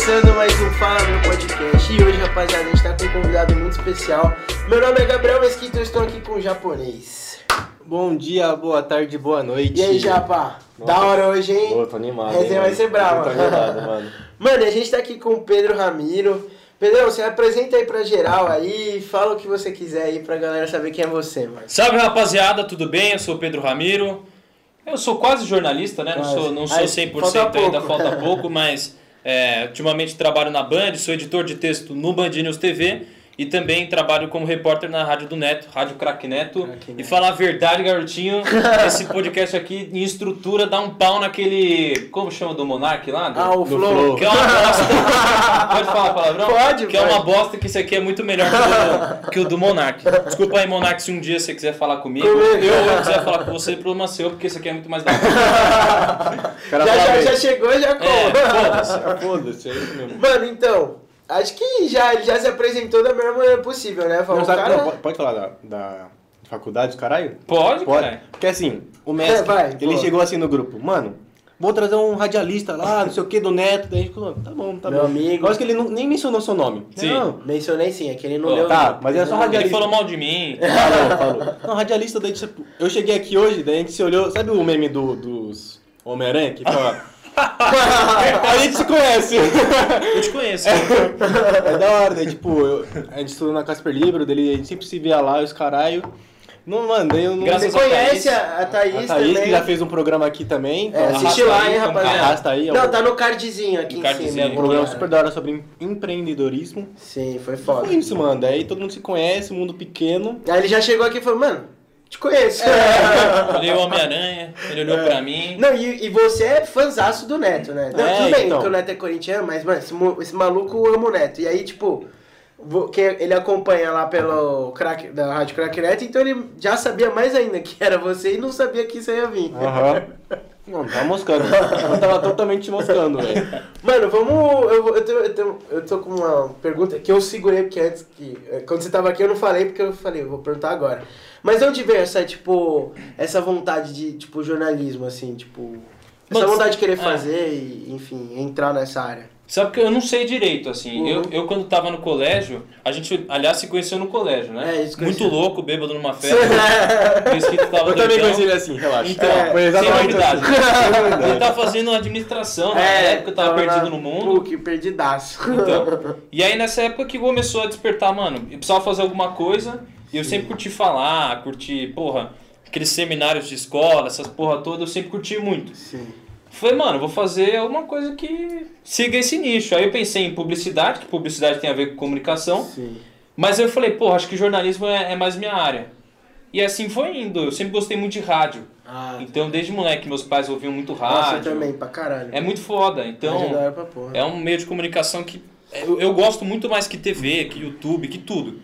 Começando mais um Fala Meu Podcast e hoje, rapaziada, a gente tá com um convidado muito especial. Meu nome é Gabriel Mesquita e eu estou aqui com o japonês. Bom dia, boa tarde, boa noite. E aí, Japa? Nossa. Da hora hoje, hein? Pô, tô animado. Resenha hein, vai mano? ser brava. Tô animado, mano. Mano, e a gente tá aqui com o Pedro Ramiro. Pedrão, você apresenta aí pra geral aí, fala o que você quiser aí pra galera saber quem é você, mano. Salve rapaziada, tudo bem? Eu sou o Pedro Ramiro. Eu sou quase jornalista, né? Não Quase. sou, não sou Aí, 100% falta ainda, pouco. falta pouco, mas é, ultimamente trabalho na Band, sou editor de texto no Band News TV e também trabalho como repórter na Rádio do Neto, Rádio Crack Neto. Crack E Neto. falar a verdade, garotinho, esse podcast aqui em estrutura dá um pau naquele. Como chama do Monark lá? Do- Ah, o Flow. Flow. Que é uma bosta. Pode falar palavrão? Pode, Que é pode. uma bosta que esse aqui é muito melhor que o do, que o do Monark. Desculpa aí, Monark, se um dia você quiser falar comigo. Comigo. Eu, eu quiser falar com você, problema seu, porque esse aqui é muito mais da hora. Já, já, já chegou, já É, foda-se. Foda-se, é isso mesmo. Mano, então, acho que já, ele já se apresentou da melhor maneira possível, né? Falou, Não, sabe, cara... não, pode- falar da, da faculdade, caralho? Pode, Pode. caralho. Porque assim, o mestre, É, vai, ele pô. chegou assim no grupo, mano, vou trazer um radialista lá, não sei o que, do Neto. Daí a gente falou, tá bom, tá Meu bom. amigo. Eu acho que ele não- nem mencionou seu nome. Sim. Não, Mencionei sim, é que ele não Pô, deu... tá, mas é só Ele radialista. falou mal de mim. Falou, falou. Não, radialista, daí tipo, eu cheguei aqui hoje, daí a gente se olhou, sabe o meme do, dos Homem-Aranha que fala... a gente se conhece. Eu te conheço. É da hora, daí, tipo, eu- a gente estudou na Casper Libro, dele, a gente sempre se via lá, os caralho. Não, mano, daí eu não... Graças Você a conhece Thaís. a, a Thaís, a Thaís, também? que já fez um programa aqui também. É, então, assiste lá, aí, hein, então, rapaziada. arrasta aí, ó. Não, tá no cardzinho aqui No em cardzinho. cima. um programa cara. super da hora sobre em- empreendedorismo. Sim, foi foda. Foi isso, mano. Daí todo mundo se conhece, mundo pequeno. Aí ele já chegou aqui e falou, mano, te conheço. Olhei o Homem-Aranha, ele olhou pra mim. Não, e, e você é fãzaço do Neto, né? Não, É, tudo bem então. que o Neto é corintiano, mas, mano, esse, esse maluco ama o Neto. E aí, tipo, que ele acompanha lá pelo crack, da Rádio Crack Neto, então ele já sabia mais ainda que era você e não sabia que isso ia vir. Aham. Não, tá moscando. Eu tava totalmente moscando, velho. Mano, vamos. Eu, eu, tô, eu, tô, eu tô com uma pergunta que eu segurei, porque antes que. eh, Quando você tava aqui eu não falei, porque eu falei, eu vou perguntar agora. Mas de onde veio essa, tipo, essa vontade de, tipo, jornalismo, assim, tipo. Essa Mano, vontade de querer é. fazer e, enfim, entrar nessa área. Sabe que eu não sei direito, assim. Uhum. Eu, eu, quando tava no colégio, a gente, aliás, se conheceu no colégio, né? É, isso Muito louco, bêbado numa festa. Eu também conheci ele assim, relaxa. Então, É, Foi sem exatamente novidade. assim. Ele tava fazendo administração, na época eu tava É, tava perdido no mundo. PUC, perdidaço. Então, e aí nessa época que começou a despertar, mano, eu precisava fazer alguma coisa, e eu sempre curti falar, curti, porra, aqueles seminários de escola, essas porra toda, eu sempre curti muito. Sim. Falei, mano, vou fazer alguma coisa que siga esse nicho. Aí eu pensei em publicidade, que publicidade tem a ver com comunicação, Sim. mas eu falei, porra, acho que jornalismo é, é mais minha área. E assim foi indo, eu sempre gostei muito de rádio. Ah, Então, desde moleque, meus pais ouviam muito rádio. eu também, pra caralho. É muito foda, então... É. É um meio de comunicação que eu, eu gosto muito mais que TV, que YouTube, que tudo.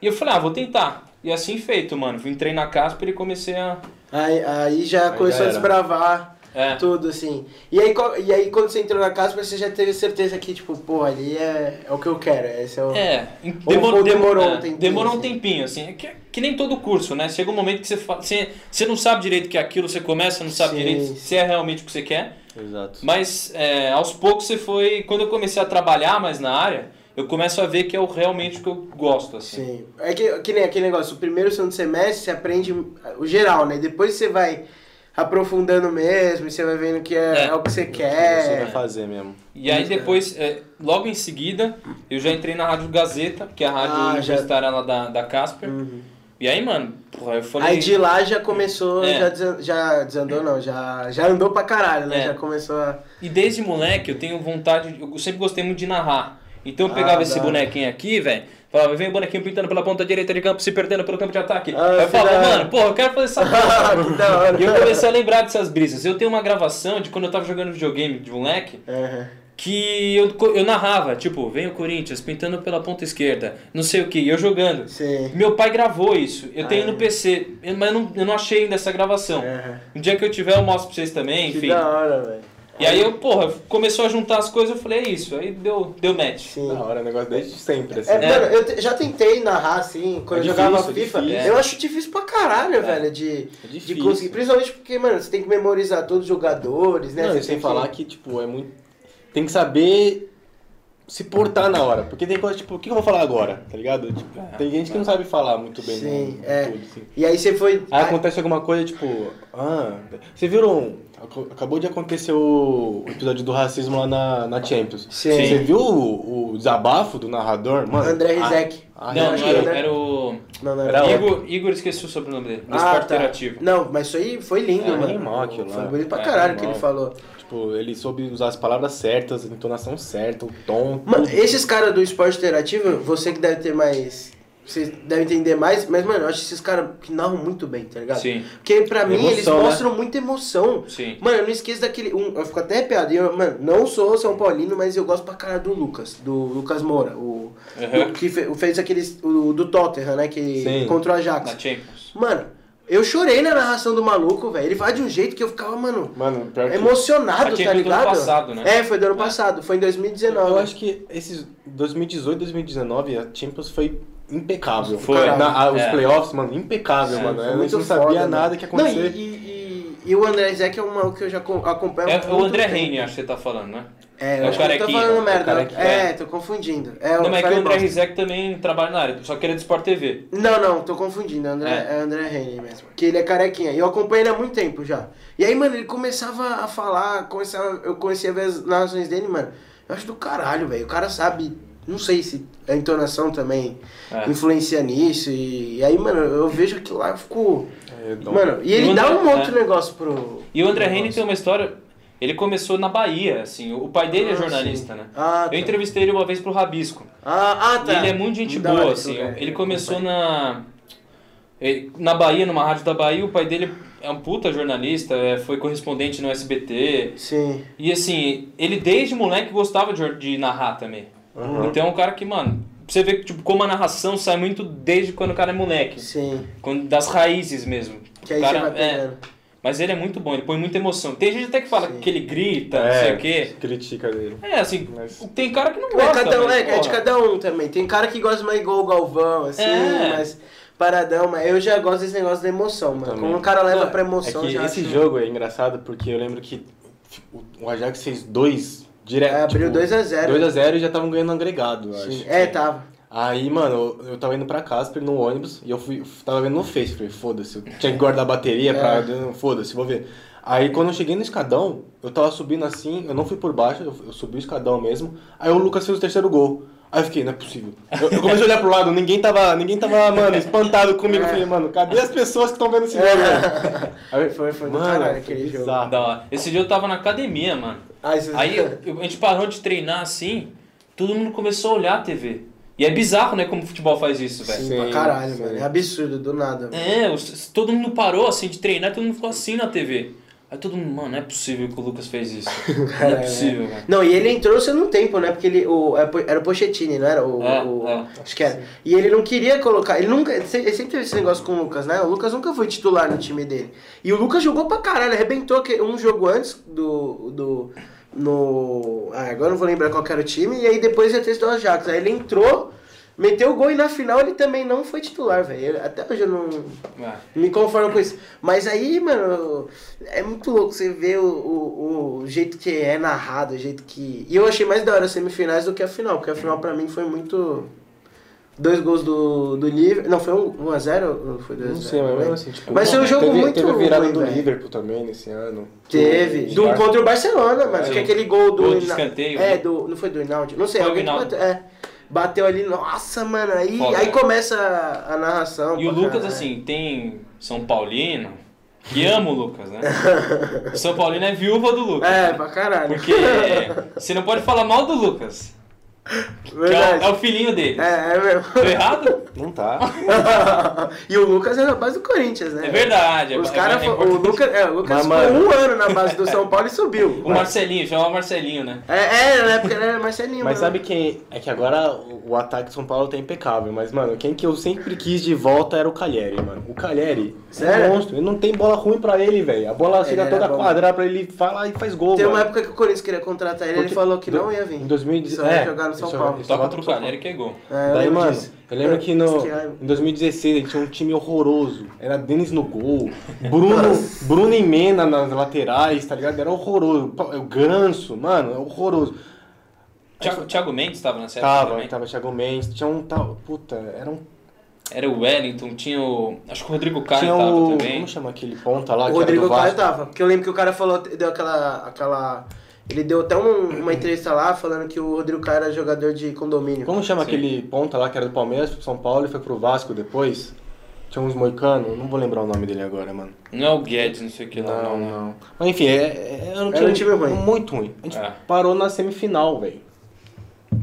E eu falei, ah, vou tentar. E assim feito, mano. Entrei na Casper e comecei a. Aí, aí já Aí começou já a era. desbravar É. tudo, assim. E aí, e aí quando você entrou na casa, você já teve certeza que, tipo, pô, ali é, é o que eu quero. Esse é o... É, demor- ou dem- demorou é, um tempinho, Demorou um assim. tempinho, assim. É que, que nem todo curso, né? Chega um momento que você, você, você não sabe direito que é aquilo, você começa, não sabe Sim. direito se é realmente o que você quer. Exato. Mas é, aos poucos você foi. Quando eu comecei a trabalhar mais na área, eu começo a ver que é o, realmente o que eu gosto, assim. Sim. É que, que nem aquele negócio, o primeiro o segundo semestre você aprende o geral, né? Depois você vai aprofundando mesmo, e você vai vendo que é, É. é o que você Você vai quer. fazer mesmo. E aí é. depois, é, logo em seguida, eu já entrei na Rádio Gazeta, que é a rádio Ah, já- universitária lá da, da Casper. Uhum. E aí, mano, porra, eu falei. Aí de lá já começou, É. já, desan- já desandou não, já, já andou pra caralho, né? É. Já começou a... E desde moleque eu tenho vontade, eu sempre gostei muito de narrar. Então eu Ah, pegava esse da- bonequinho aqui, velho. Falava, vem o bonequinho pintando pela ponta direita de campo, se perdendo pelo campo de ataque. Ah, aí eu falava, mano, porra, eu quero fazer essa porra. que da hora. e eu comecei a lembrar dessas brisas. Eu tenho uma gravação de quando eu tava jogando videogame de moleque, Uhum. que eu, eu narrava, tipo, vem o Corinthians pintando pela ponta esquerda, não sei o que, e eu jogando. Sim. Meu pai gravou isso. Eu Ah, tenho é. no PC, mas eu não, eu não achei ainda essa gravação. Uhum. Um dia que eu tiver, eu mostro pra vocês também, Que enfim. da hora, velho. E aí eu, porra, começou a juntar as coisas, eu falei, é isso. Aí deu, deu match. Sim. Da hora, negócio desde sempre, assim. É, É. Mano, eu já tentei narrar assim, quando É eu jogava difícil, é FIFA. difícil. Eu acho difícil pra caralho, É. velho, de, É de difícil. conseguir. Principalmente porque, mano, você tem que memorizar todos os jogadores, né? Não, Você e sem tem falar que, tipo, é muito. Tem que saber se portar na hora. Porque tem coisa, tipo, o que eu vou falar agora? Tá ligado? Tipo, tem gente que não sabe falar muito bem. Sim, né, é. tudo, assim. E aí você foi. Aí acontece alguma coisa, tipo, ah, vocês viram, ac- acabou de acontecer o episódio do racismo lá na, na Champions. Sim. Você viu o, o desabafo do narrador? Mano, André Rizek. ah, Não, não era, era- era o. Não, não Era Igor, Igor, esqueci o sobrenome dele. Do Ah, esporte tá. interativo. Não, mas isso aí foi lindo, É, mano. animal aquilo Foi lá. bonito pra É, caralho que ele falou. Tipo, ele soube usar as palavras certas, a entonação certa, o tom. Mano, tudo. esses caras do esporte interativo, você que deve ter mais. Você deve entender mais, mas, mano, eu acho esses caras que narram muito bem, tá ligado? Sim, Porque pra mim Emoção, eles né? mostram muita emoção. sim. Mano, eu não esqueço daquele. Um, eu fico até arrepiado. Eu, mano, não sou São Paulino, mas eu gosto pra caralho do Lucas, do Lucas Moura. O, Uhum. o que fe- fez aqueles. O do Tottenham, né? Que Sim. contra o Ajax. Na Champions. Mano, eu chorei na narração do maluco, velho. Ele fala de um jeito que eu ficava, mano, Mano, pior que... emocionado, tá Champions do ligado? ano passado, né? É, foi do ano É. passado, foi em 2019. Eu acho que esses 2018, 2019, a Champions foi impecável. Foi. Na- a- os É. playoffs, mano, impecável, É, mano. Muito não sabia foda, nada mano. que ia Não, acontecer. e, e, e o André Zé, que é um maluco que eu já co- acompanho É o André. Reine, acho que você tá falando, né? É, É eu o acho que eu tô carequinha, falando merda. É, tô confundindo. É, não, mas é que o André. Rizek também trabalha na área, só que ele é de Sport TV. Não, não, tô confundindo. André, É. é. André Reine mesmo. Que ele é carequinha. E eu acompanho ele há muito tempo já. E aí, mano, ele começava a falar, começava, eu conhecia a ver as narrações dele, mano. Eu acho do caralho, velho. O cara sabe. Não sei se a entonação também É. influencia nisso. E, e aí, mano, eu vejo aquilo lá e fico. É, Mano, e ele E o dá André- um outro é. negócio pro. E o André negócio. tem uma história. Ele começou na Bahia, assim. O pai dele é Ah, jornalista, sim. né? Ah, Eu tá. entrevistei ele uma vez pro Rabisco. Ah, ah, tá. E ele é muito gente hora boa, esse assim. Ele começou na. ele- Na Bahia, numa rádio da Bahia, o pai dele é um puta jornalista, é, foi correspondente no SBT. Sim. E assim, ele desde moleque gostava de, de narrar também. Uhum. Então é um cara que, mano, você vê tipo, como a narração sai muito desde quando o cara é moleque. Sim. Quando, das raízes mesmo. Que aí o cara, você vai é, pegando. mas ele é muito bom, ele põe muita emoção. Tem gente até que fala Sim. que ele grita, não sei o quê. critica dele. É, assim, Mas- tem cara que não É, gosta. cada um, mas, é, é de cada um também. Tem cara que gosta mais igual o Galvão, assim, É. mas paradão, mas eu já gosto desse negócio da emoção, mano. Também. Quando o cara leva pra É emoção, que já esse acho- jogo é engraçado porque eu lembro que o Ajax fez dois direto. É, abriu 2 a 0 2x0 e já estavam ganhando agregado, eu acho. É, tava. Aí, mano, eu, eu tava indo pra casa, pra no ônibus, e eu fui, tava vendo no Face, falei, foda-se, eu tinha que guardar a bateria pra. É. Foda-se, vou ver. Aí quando eu cheguei no escadão, eu tava subindo assim, eu não fui por baixo, eu, eu subi o escadão mesmo. Aí o Lucas fez o terceiro gol. Aí eu fiquei, não é possível. Eu, eu comecei a olhar pro lado, ninguém tava, ninguém tava, mano, espantado comigo. Eu falei, mano, cadê as pessoas que estão vendo esse jogo, velho? Aí, Foi- foi do mano, caralho aquele jogo. Da hora. Esse dia eu tava na academia, mano. Aí, vocês- Aí eu- eu- a gente parou de treinar assim, todo mundo começou a olhar a TV. E é bizarro, né, como o futebol faz isso, velho. Sim, pra caralho, mano. É absurdo, do nada. mano. É, todo mundo parou assim de treinar, todo mundo ficou assim na TV. Aí todo mundo, mano, não é possível que o Lucas fez isso. Não é Caralho, possível, velho. Não, e ele entrou sendo um tempo, né? Porque ele o, era o Pochettini, não era? O, É, o- é. Acho que era. E ele não queria colocar. Ele nunca. Ele sempre teve esse negócio com o Lucas, né? O Lucas nunca foi titular no time dele. E o Lucas jogou pra caralho, arrebentou um jogo antes do. do no. Ah, agora eu não vou lembrar qual que era o time. E aí depois ia ter do Ajax. Aí ele entrou, meteu o gol e na final ele também não foi titular, velho. Até hoje eu não. É. Me conformo com isso. Mas aí, mano, é muito louco você ver o, o, o jeito que é narrado, o jeito que. E eu achei mais da hora as semifinais do que a final, porque a final pra mim foi muito. Dois gols do, do Liverpool. Não, foi um 1x0 ou foi 2x0? Não sei, mas mesmo assim, tipo. Mas foi um jogo teve, muito Teve a virada ruim, do velho. Liverpool também nesse ano. Teve. Do, contra o Barcelona, mano. Sim. Que é aquele gol do. Gol de escanteio, É, né? do. Não foi do Hinaldi? Não sei, Foi o alguém que bateu. É. Bateu ali, nossa, mano. Aí, Foda, aí né? começa a, a narração. E o Lucas, caralho. assim, tem São Paulino, que ama o Lucas, né? São Paulino é viúva do Lucas. É, pra caralho. Porque você não pode falar mal do Lucas, é é o filhinho dele. É, é mesmo. Tô errado? Não tá. e o Lucas é na base do Corinthians, né? É verdade. é- Os é- caras. é o. Lucas, é, o Lucas Mas, ficou mano- um ano na base do São Paulo e subiu. O Marcelinho, chama o Marcelinho, né? É, é, na época era Marcelinho. Mas mano. sabe quem. É que agora o, ataque de São Paulo tá impecável. Mas, mano, quem que eu sempre quis de volta era o Calheri, mano. O Calheri é Sério? um monstro. Ele não tem bola ruim pra ele, velho. A bola Ele chega toda bom. quadrada pra ele falar e faz gol, Tem uma mano. época que o Corinthians queria contratar ele, ele falou que do- não ia vir. Em 2010. Só ia é, jogar no São isso- Paulo. Toca pro São. Caleri que é gol. É, eu Daí, lembro mano, disso. eu lembro que no, é- em 2016 ele tinha um time horroroso. Era Denis no gol, Bruno, Bruno e Mena nas laterais, tá ligado? Era horroroso. O Ganso, mano, é horroroso. Thiago, Thiago Mendes tava nessa época Tava, também. tava Thiago Mendes, tinha um tal. Puta, era um. Era o Wellington, tinha o. Acho que o Rodrigo Caio tinha tava o. também. Como chama aquele ponta lá? O que Rodrigo era do Caio tava. Porque eu lembro que o cara falou, deu aquela. aquela ele deu até um- uma entrevista lá falando que o Rodrigo Caio era jogador de condomínio. Como chama Sim. aquele ponta lá que era do Palmeiras, foi pro São Paulo e foi pro Vasco depois? Tinha uns moicanos, não vou lembrar o nome dele agora, mano. Não é o Guedes, não sei o que lá. Não, Não, não. Mas enfim, é, é, era um Era um time ruim. Muito ruim. A gente É. parou na semifinal, velho.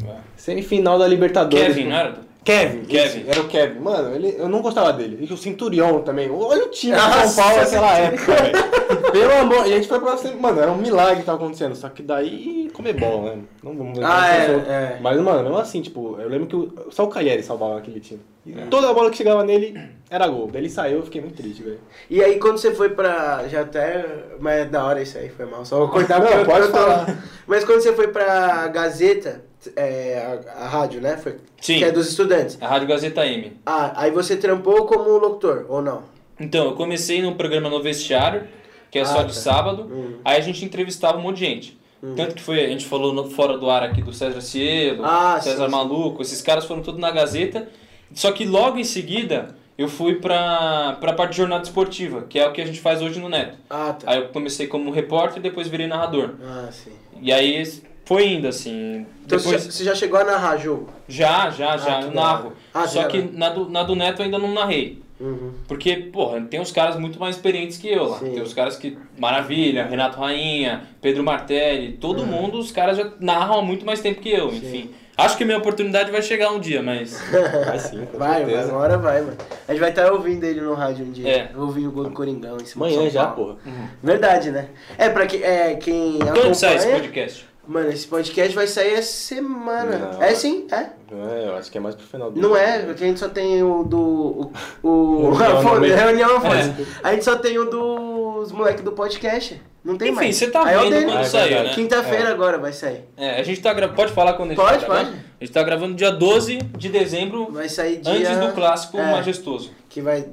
É. Semifinal da Libertadores. Kevin, não era? Kevin, Kevin. esse, era o Kevin. Mano, ele, eu não gostava dele. E o Centurião também. Olha o time do Nossa, São Paulo naquela época, velho. Pelo amor. E a gente foi pra Mano, era um milagre que tava acontecendo. Só que daí comer bola, né? Não vamos Ah, é, é. Mas, mano, mesmo assim, tipo, eu lembro que o- só o Cagliari salvava aquele time. E toda bola que chegava nele era gol. Daí ele saiu, eu fiquei muito triste, velho. E aí quando você foi pra. Já até. Mas é da hora isso aí, foi mal. Só vou cortar Não, porque eu- pode eu tô- falar. Mas quando você foi pra Gazeta, é, a, a rádio, né? Foi, Sim. Que é dos estudantes. A Rádio Gazeta M. Ah, aí você trampou como locutor, ou não? Então, eu comecei num programa no vestiário, que é só Ah, de tá. sábado. Hum. Aí a gente entrevistava um monte de gente. Tanto que foi, a gente falou no- fora do ar aqui do César Cielo, Ah, César sim. Maluco, esses caras foram tudo na Gazeta. Só que logo em seguida eu fui pra, pra parte de jornada esportiva, que é o que a gente faz hoje no Neto. Ah, tá. Aí eu comecei como repórter e depois virei narrador. Ah, sim. E aí foi indo assim. Então depois... você, já, já chegou a narrar jogo? Já, já, já, Ah, que eu narro. Ah, Só já que na do, na do Neto eu ainda não narrei. Uhum. Porque, porra, tem uns caras muito mais experientes que eu lá. Sim. Tem os caras que. Maravilha, Renato Rainha, Pedro Martelli, todo mundo, os caras já narram há muito mais tempo que eu, enfim. Acho que minha oportunidade vai chegar um dia, mas. Vai sim, com Vai, vai, certeza. uma hora vai, mano. A gente vai estar ouvindo ele no rádio um dia. É. Ouvindo o gol do Coringão em cima Amanhã já, porra. Verdade, né? É, pra que, é, quem Quando sai esse acompanha... podcast? Mano, esse podcast vai sair essa semana. Não, é é. sim, é. É, eu acho que é mais pro final do Não é, porque a gente só tem o do. O. o Reunião meio. reunião, foda. A gente só tem o dos moleques do podcast. Não tem Enfim, mais. você tá Aí é o vendo quando Ah, é saiu, né? Quinta-feira agora vai sair. É, a gente tá gravando. Pode falar quando a gente Pode, tá gravando? pode. A gente tá gravando dia 12 de dezembro, Vai sair dia. antes do clássico é, majestoso. Que vai.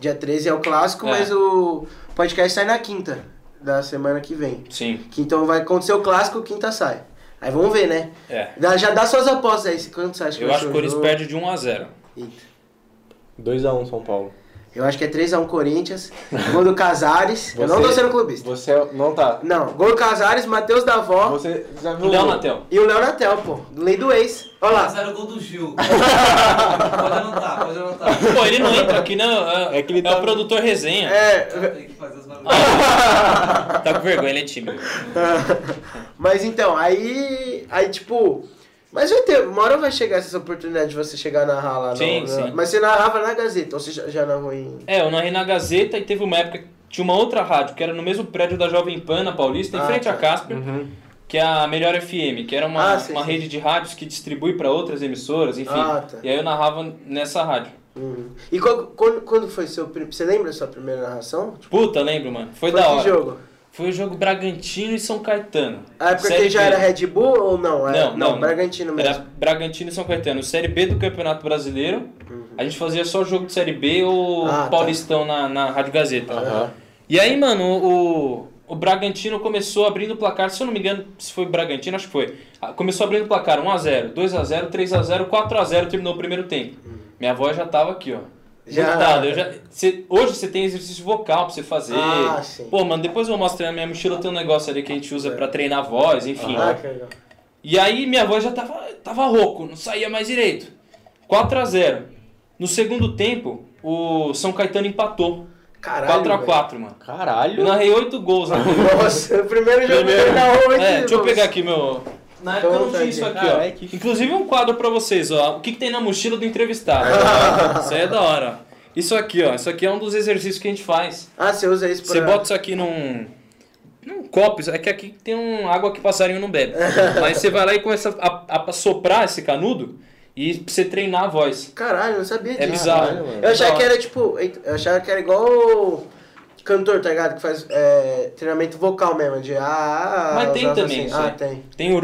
Dia 13 é o clássico, É. mas o podcast sai na quinta da semana que vem. Sim. Que então vai acontecer o clássico, quinta sai. Aí vamos ver, né? É. Dá- Já dá suas apostas aí. se- Quanto você acha que Eu acho que o Corinthians perde de 1 a 0 Eita. 2x1 São Paulo. Eu acho que é 3x1 Corinthians. Gol do Casares. Eu não tô sendo clubista. Você é- não tá. Não, gol do Casares, Matheus da Avó Você já viu O Léo Natel. e o Léo Natel, pô. Lei do ex. Olha lá. Mas era o gol do Gil. pode anotar, pode anotar. Pô, ele não entra aqui, não. É, É que ele é tá- o produtor resenha. É, Tem que fazer os bagulhos. Tá com vergonha, ele é tímido. mas então, aí. Aí, tipo. Mas vai ter, uma hora vai chegar essa oportunidade de você chegar a narrar lá. Sim, no, sim. Mas você narrava na Gazeta, ou você já, já narrou em. É, eu narrei na Gazeta e teve uma época que tinha uma outra rádio, que era no mesmo prédio da Jovem Pan, na Paulista, em Ah, frente tá. à Casper, que é a Melhor FM, que era uma, Ah, sim, uma sim. rede de rádios que distribui para outras emissoras, enfim. Ah, tá. E aí eu narrava nessa rádio. Uhum. E qual- quando, quando foi seu. Você lembra da sua primeira narração? Puta, lembro, mano. Foi, Foi da que hora. jogo? Foi o jogo Bragantino e São Caetano. A época Série que já B. era Red Bull ou não? Era- Não, não. Bragantino mesmo. Era Bragantino e São Caetano. Série B do Campeonato Brasileiro. A gente fazia só jogo de Série B ou Uhum. Ah, tá. Paulistão na, na Rádio Gazeta. Aham. E aí, mano, o, o Bragantino começou abrindo o placar, se eu não me engano, se foi Bragantino, acho que foi. Ah, Começou abrindo o placar 1x0, 2x0, 3x0, 4x0, terminou o primeiro tempo. Minha avó já tava aqui, ó. Já. Mutada. Eu já, cê- hoje você tem exercício vocal pra você fazer. Ah, sim. Pô, mano, depois eu mostro na minha mochila, tem um negócio ali que a gente usa pra treinar a voz, enfim. Ah, que legal. E aí minha voz já tava, tava rouco, não saía mais direito. 4 a 0 No segundo tempo, o São Caetano empatou. Caralho. 4 a velho. 4 mano. Eu Caralho. narrei 8 gols na Nossa, o primeiro jogo Primeiro. que narrou oito É, deixa eu pegar aqui meu. Na época eu não tinha isso aqui, ó. Caralho, que- Inclusive um quadro pra vocês, ó. O que, que tem na mochila do entrevistado? isso aí é da hora. ó. Isso aqui, ó. Isso aqui é um dos exercícios que a gente faz. Ah, você usa isso pra... Você bota isso aqui num. Num copo, é que aqui tem um água que passarinho não bebe. Mas você vai lá e começa a, a soprar esse canudo e pra você treinar a voz. Caralho, eu não sabia disso. É bizarro. Caralho. Eu achava que era tipo... Eu achava que era igual cantor, tá ligado? Que faz é, treinamento vocal mesmo, de... Ah, Mas tem também isso Ah, tem. Tem o.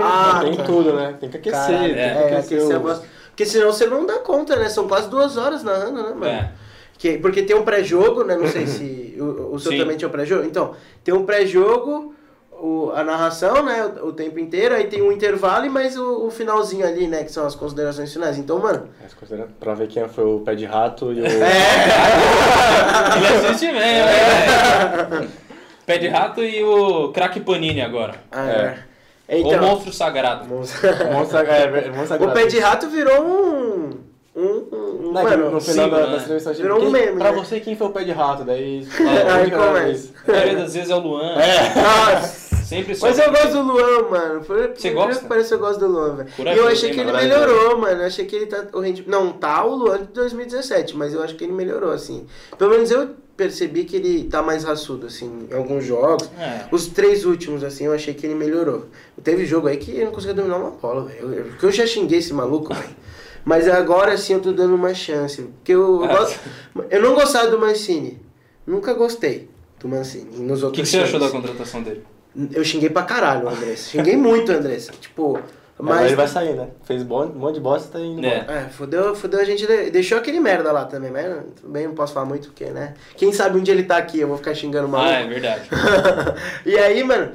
Ah, tem tá. tudo, né? Tem que aquecer. Caralho, tem que é, aquecer aquecer a o- voz. Porque senão você não dá conta, né? São quase duas horas narrando, né, mano? É. Que, porque tem um pré-jogo, né? Não sei se o, o seu Sim. também tinha um pré-jogo. Então, tem um pré-jogo, o, a narração, né, o, o tempo inteiro, aí tem um intervalo e mais o, o finalzinho ali, né, que são as considerações finais. Então, mano, Mas considerando- Pra ver quem foi o pé de rato e o. Ele assiste mesmo, né? Pé de rato e o craque Panini agora. ah, É. é. o então, monstro sagrado. Monstro, é, monstro o pé de rato virou um, um, um Não, mano, no final símbolo, da, né? da Virou um quem- meme, Pra né? você, quem foi o pé de rato? Daí. Aí É, começa. A maioria das vezes é o Luan. Nossa. Sempre. Mas eu gosto do Luan, mano. Por, Você gosta? que Parece que eu gosto do Luan, velho. E eu achei que ele melhorou, mano. Eu achei que ele tá. O rendi... Não, tá o Luan de 2017, mas eu acho que ele melhorou, assim. Pelo menos eu percebi que ele tá mais raçudo, assim, em alguns jogos. É. Os três últimos, assim, eu achei que ele melhorou. Teve jogo aí que eu não conseguia dominar uma bola, velho. Porque eu já xinguei esse maluco, velho. Mas agora sim eu tô dando uma chance. Porque eu, eu, Ah. gosto- eu não gostava do Mancini. Nunca gostei do Mancini. Nos O outros que, que você achou da contratação dele? Eu xinguei pra caralho o Andressa. Xinguei muito o Andressa. Tipo, Mas mas. ele vai sair, né? Fez bom- um monte de bosta e tá indo É. É, fudeu, fudeu a gente. de- Deixou aquele merda lá também, mas bem, não posso falar muito porque, né? Quem sabe um dia ele tá aqui, eu vou ficar xingando maluco. Ah, é verdade. e aí, mano,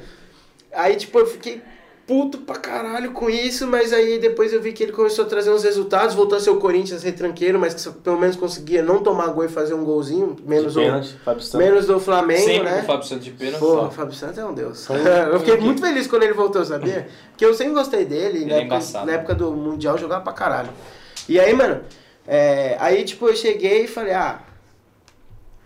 aí tipo, eu fiquei puto pra caralho com isso, mas aí depois eu vi que ele começou a trazer uns resultados, voltou a ser o Corinthians retranqueiro, mas que pelo menos conseguia não tomar gol e fazer um golzinho, menos, De o, pênalti, Fábio Santos. menos do Flamengo, Sempre né? o Fábio Santos de pênalti. Pô, o Fábio Santos é um deus. Eu fiquei muito feliz quando ele voltou, sabia? Porque eu sempre gostei dele, Ele na, é época, na época do Mundial jogava pra caralho. E aí, mano, é, aí tipo, eu cheguei e falei, ah,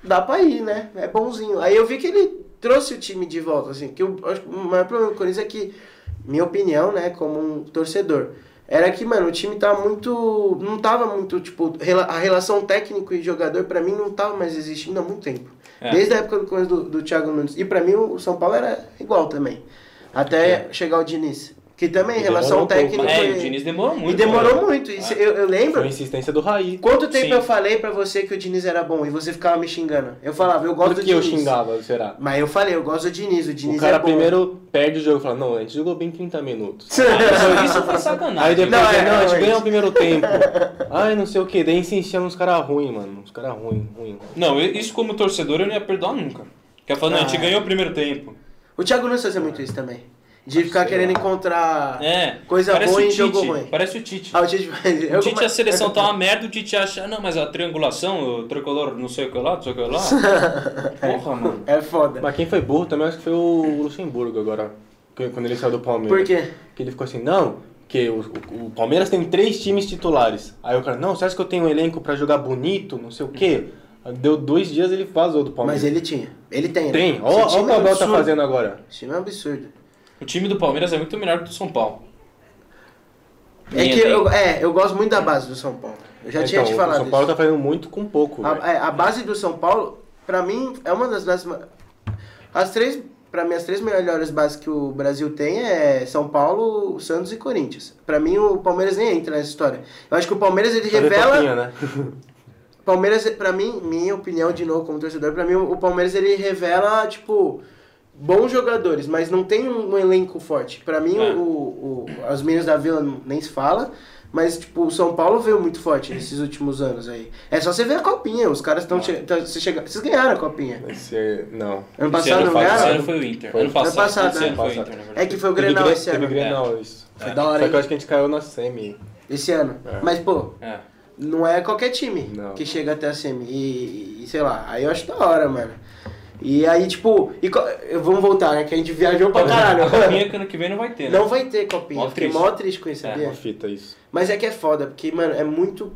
dá pra ir, né? É bonzinho. Aí eu vi que ele trouxe o time de volta, assim, que eu acho que o maior problema do Corinthians é que, minha opinião, né, como um torcedor, era que, mano, o time tá muito. Não tava muito, tipo, a relação técnico e jogador, pra mim, não tava mais existindo há muito tempo. É. Desde a época do, começo do, do Thiago Nunes. E pra mim, o São Paulo era igual também. Até chegar o Diniz. Que também, E relação um pouco, técnica. É, e- o Diniz demorou muito. e demorou né? muito. Isso, eu, eu lembro. Foi a insistência do Raí. Quanto tempo Sim. eu falei pra você que o Diniz era bom e você ficava me xingando? Eu falava, eu gosto Por do que eu Diniz. xingava, será? Mas eu falei, eu gosto do Diniz, o Diniz O cara é bom. primeiro perde o jogo e fala, não, a gente jogou bem 30 minutos. Ah, isso foi sacanagem. Aí depois, Não, não, é, a gente ganha o primeiro tempo. Ai, não sei o que, daí insistia nos caras ruins, mano. Uns caras ruins, ruins. Não, isso como torcedor eu não ia perdoar nunca. Quer falar, não, a gente Ah. ganhou o primeiro tempo. O Thiago Nunes fazia muito isso também. De ficar querendo encontrar É. coisa boa em jogo ruim. Parece o Tite. Ah, o Tite. O Tite, a seleção tá uma merda, o Tite acha, não, mas a triangulação, o tricolor, não sei o que lá, não sei o que lá. Porra, mano. É foda. Mas quem foi burro também acho que foi o Luxemburgo agora. Quando ele saiu do Palmeiras. Por quê? Que ele ficou assim, não, que o, o- o Palmeiras tem três times titulares. Aí o cara, não, você acha que eu tenho um elenco pra jogar bonito, não sei o quê? Deu dois dias ele vazou do Palmeiras. Mas ele tinha. Ele tem. né? Tem, time o que o Abel tá fazendo agora. Esse time é um absurdo. O time do Palmeiras é muito melhor que o do São Paulo. É Minha que eu, é, eu gosto muito da base do São Paulo. Eu já tinha Então, te o falado São Paulo isso. tá fazendo muito com pouco. A, é, a base do São Paulo, pra mim, é uma das ma- As três, pra mim, as três melhores bases que o Brasil tem é São Paulo, Santos e Corinthians. Pra mim, o Palmeiras nem entra nessa história. Eu acho que o Palmeiras ele Fazer revela. copinha, né? Palmeiras, pra mim, minha opinião de novo como torcedor, pra mim o Palmeiras ele revela, tipo, bons jogadores, mas não tem um elenco forte. Pra mim, É. o, o, as meninas da Vila nem se fala, mas, tipo, o São Paulo veio muito forte nesses últimos anos aí. É só você ver a copinha, os caras estão... Che... tão- você chega... Vocês ganharam a copinha. Esse, é- não. Ano Esse passado ano, não foi- esse ganharam? ano foi o Inter. Foi. Ano passado, Ano passado, esse ano né? foi o Passado. Inter. É que foi o Teve Grenal Gre- esse ano. Teve Grenal, isso. Foi da hora, Só que eu acho que a gente caiu na semi. Esse ano. É. Mas, pô, É. não é qualquer time Não. que chega até a semi. E, e sei lá, aí eu acho da hora, mano. E aí, tipo, e, co- vamos voltar, né? Que a gente viajou pra caralho. A copinha que ano que vem não vai ter, né? Não vai ter copinha. Mó Fiquei triste. mó triste com isso, É, sabia? Uma fita, isso. Mas é que é foda, porque, mano, é muito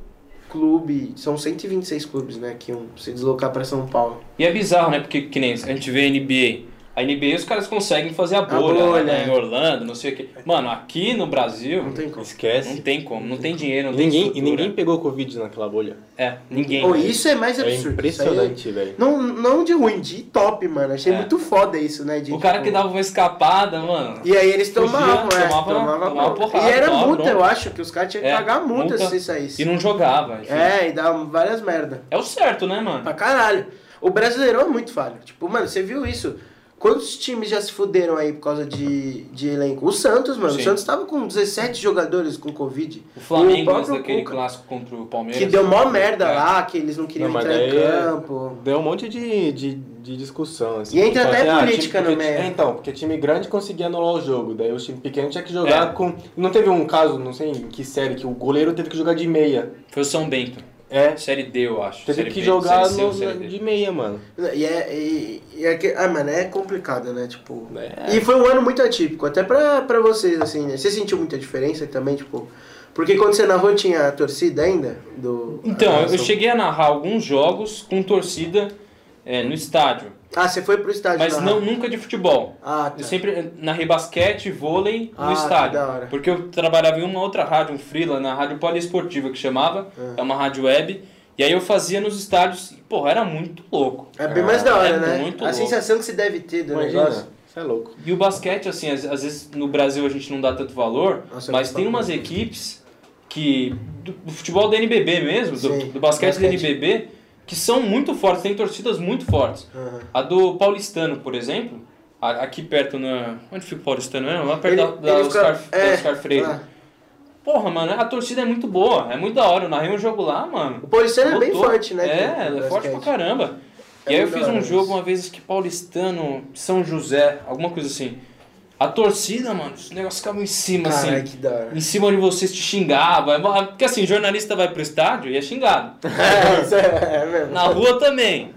clube. São 126 clubes, né? Que iam se deslocar pra São Paulo. E é bizarro, né? Porque, que nem a gente vê a NBA. A NBA os caras conseguem fazer a bolha, bolha, né? é. em Orlando, não sei o quê. Mano, aqui no Brasil, Não tem como. Esquece. não tem como. Não tem dinheiro, não E tem ninguém, e ninguém pegou Covid naquela bolha. É, ninguém. Pô, isso é mais É absurdo. impressionante, Isso aí velho. é- Não, não de ruim, de top, mano. Achei É. muito foda isso, né? De, O cara tipo, que dava uma escapada, mano. E aí eles Fugia, tomavam, é. tomava- Tomava, tomava porrada, E era tomava multa, bronca. eu acho, que os caras tinham que É, pagar multa, multa. se saísse. E não jogava. enfim. É, e dava várias merda. É o certo, né, mano? Pra caralho. O Brasileirão é muito falho. Tipo, mano, você viu isso? Quantos times já se fuderam aí por causa de, de elenco? O Santos, mano. Sim. O Santos tava com 17 jogadores com Covid. O Flamengo, próprio antes daquele Cuca, clássico contra o Palmeiras. Que deu mó merda É. lá, que eles não queriam Não, entrar em campo. deu um monte de, de, de discussão. Assim, E entra Tipo até assim, política time- no porque- meio. é, então, porque time grande conseguia anular o jogo, daí o time pequeno tinha que jogar É. com... Não teve um caso, não sei em que série, que o goleiro teve que jogar de meia. Foi o São Bento. É, Série D, eu acho. teve série que B, jogar série C no- de meia, mano. E é, e, e é que, ah, mano, é complicado, né? Tipo. É. E foi um ano muito atípico, até pra, pra vocês, assim, né? Você sentiu muita diferença também, tipo. Porque quando você narrou tinha a torcida ainda? Do, Então, a eu cheguei a narrar alguns jogos com torcida é, no estádio. Ah, você foi pro estádio Mas não, nunca de futebol. Ah, tá. Eu sempre narrei basquete, vôlei no Ah, estádio. que da hora. Porque eu trabalhava em uma outra rádio, um freela, na rádio poliesportiva que chamava. Ah. É uma rádio web. E aí eu fazia nos estádios. E, porra, era muito louco. É bem mais da hora, É né? muito a louco. sensação que você deve ter do Imagina, negócio. você é louco. E o basquete, assim, às, às vezes no Brasil a gente não dá tanto valor, Nossa, mas tem umas equipes que. Do, do futebol da NBB mesmo, do, do basquete, da basquete. NBB, que são muito fortes, tem torcidas muito fortes. Aham. A do Paulistano, por exemplo, aqui perto na. Onde fica o Paulistano mesmo? Lá perto Ele- da, da, ele fica- Oscar, da é, Oscar Freire. lá. Porra, mano, a torcida é muito boa, é muito da hora. Eu narrei um jogo lá, mano. O Paulistano é bem forte, né? É, ela do é forte pra basquete. caramba. É e aí eu fiz da um jogo isso. uma vez que Paulistano, São José, alguma coisa assim. A torcida, mano, os negócios ficavam em cima, Caralho, assim. que da hora. Em cima de vocês te xingava. Porque assim, jornalista vai pro estádio e é xingado. É, isso é, é mesmo. Na rua também.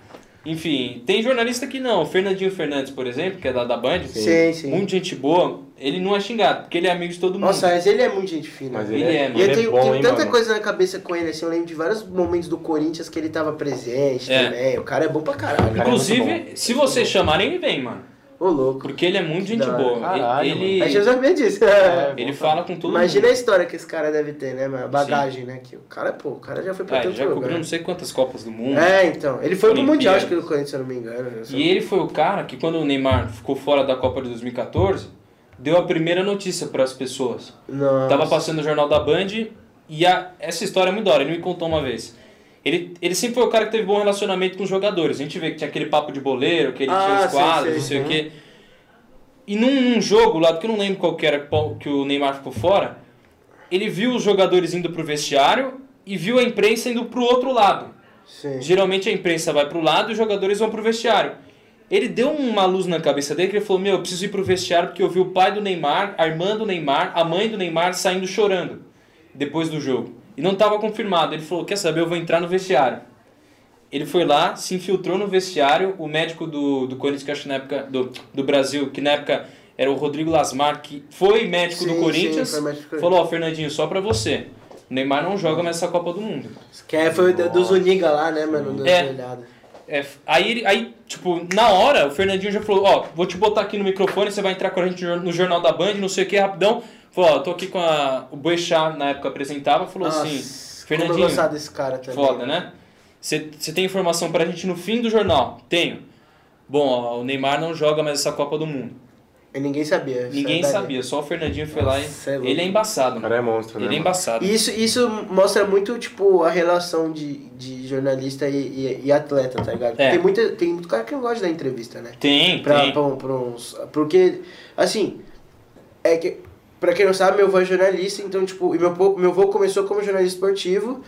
Enfim, tem jornalista que não. O Fernandinho Fernandes, por exemplo, que é da, da Band. Sim, sim. Muito gente boa. Ele não é xingado, porque ele é amigo de todo mundo. Nossa, mas ele é muito gente fina. Mas Ele ele, é, é, mano. E eu ele é tenho, bom, tenho hein, tanta mano? coisa na cabeça com ele, assim, eu lembro de vários momentos do Corinthians que ele tava presente É. também. O cara é bom pra caralho. Cara, é Inclusive, muito se vocês chamarem, ele vem, mano. Ô, louco. Porque ele é muito Que gente boa. Caralho, ele A gente já sabia disso. É, ele bom, fala com todo Imagina a mundo. história que esse cara deve ter, né, mano? A bagagem, né? Que o cara, pô, o cara já foi pra Ah, ele tanto já lugar. cobriu não sei quantas Copas do Mundo. É, então. Ele foi pro Olimpíada. Mundial, acho que do Corinthians, se eu não me engano. E ele foi o cara que, quando o Neymar ficou fora da Copa de 2014, deu a primeira notícia para as pessoas. Nossa. Tava passando no jornal da Band e a- essa história é muito da hora, ele me contou uma vez. Ele, ele sempre foi o cara que teve bom relacionamento com os jogadores. A gente vê que tinha aquele papo de boleiro, que ele Ah, tinha os quadros, não sei o Uhum. quê. E num, num jogo lá, que eu não lembro qual que era que o Neymar ficou fora, ele viu os jogadores indo pro vestiário e viu a imprensa indo pro outro lado. Sim. Geralmente a imprensa vai pro lado e os jogadores vão pro vestiário. Ele deu uma luz na cabeça dele que ele falou: Meu, eu preciso ir pro vestiário porque eu vi o pai do Neymar, a irmã do Neymar, a mãe do Neymar saindo chorando depois do jogo. E não estava confirmado. Ele falou: Quer saber? Eu vou entrar no vestiário. Ele foi lá, se infiltrou no vestiário. O médico do, do Corinthians, que acho que na época do, do Brasil, que na época era o Rodrigo Lasmar, que foi médico Sim, do sim, Corinthians, foi médico falou: Ó, Fernandinho, só pra você. O Neymar não joga mais essa Copa do Mundo. Que é, foi do- dos Uniga lá, né, mano? Das É. É, aí, aí, tipo, na hora, o Fernandinho já falou, ó, vou te botar aqui no microfone, você vai entrar com a gente no Jornal da Band, não sei o que, rapidão. Falou, ó, tô aqui com a... O Boechat, na época, apresentava, falou Nossa, assim, como eu Fernandinho, desse cara também. foda, né? Você tem informação pra gente no fim do jornal? Tenho. Bom, ó, o Neymar não joga mais essa Copa do Mundo. E ninguém sabia. Ninguém Sabe? sabia, só o Fernandinho foi lá e... Nossa, é. Ele é embaçado, O mano. cara é monstro, né? Ele é embaçado. Isso, isso mostra muito, tipo, a relação de, de jornalista e, e, e atleta, tá ligado? É. Tem, muita, tem muito cara que não gosta da entrevista, né? Tem, Pra, tem. pra, um- pra uns, porque, assim, é que, pra quem não sabe, meu avô é jornalista, então, tipo, e meu, meu avô começou como jornalista esportivo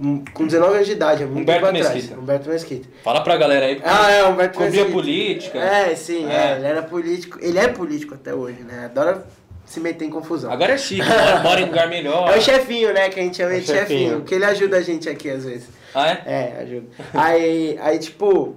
hum, com 19 anos de idade, é muito Humberto tempo atrás. Mesquita. Humberto Mesquita. Fala pra galera aí. Ah, é, Humberto Cobria Mesquita. política. É, sim, é. É. ele era político, ele é político até hoje, né? Adora se meter em confusão. Agora é chique, mora, mora em lugar melhor. É o chefinho, né, que a gente chama É de chefinho, chefinho. que ele ajuda a gente aqui às vezes. Ah, é? É, ajuda. Aí, aí, tipo,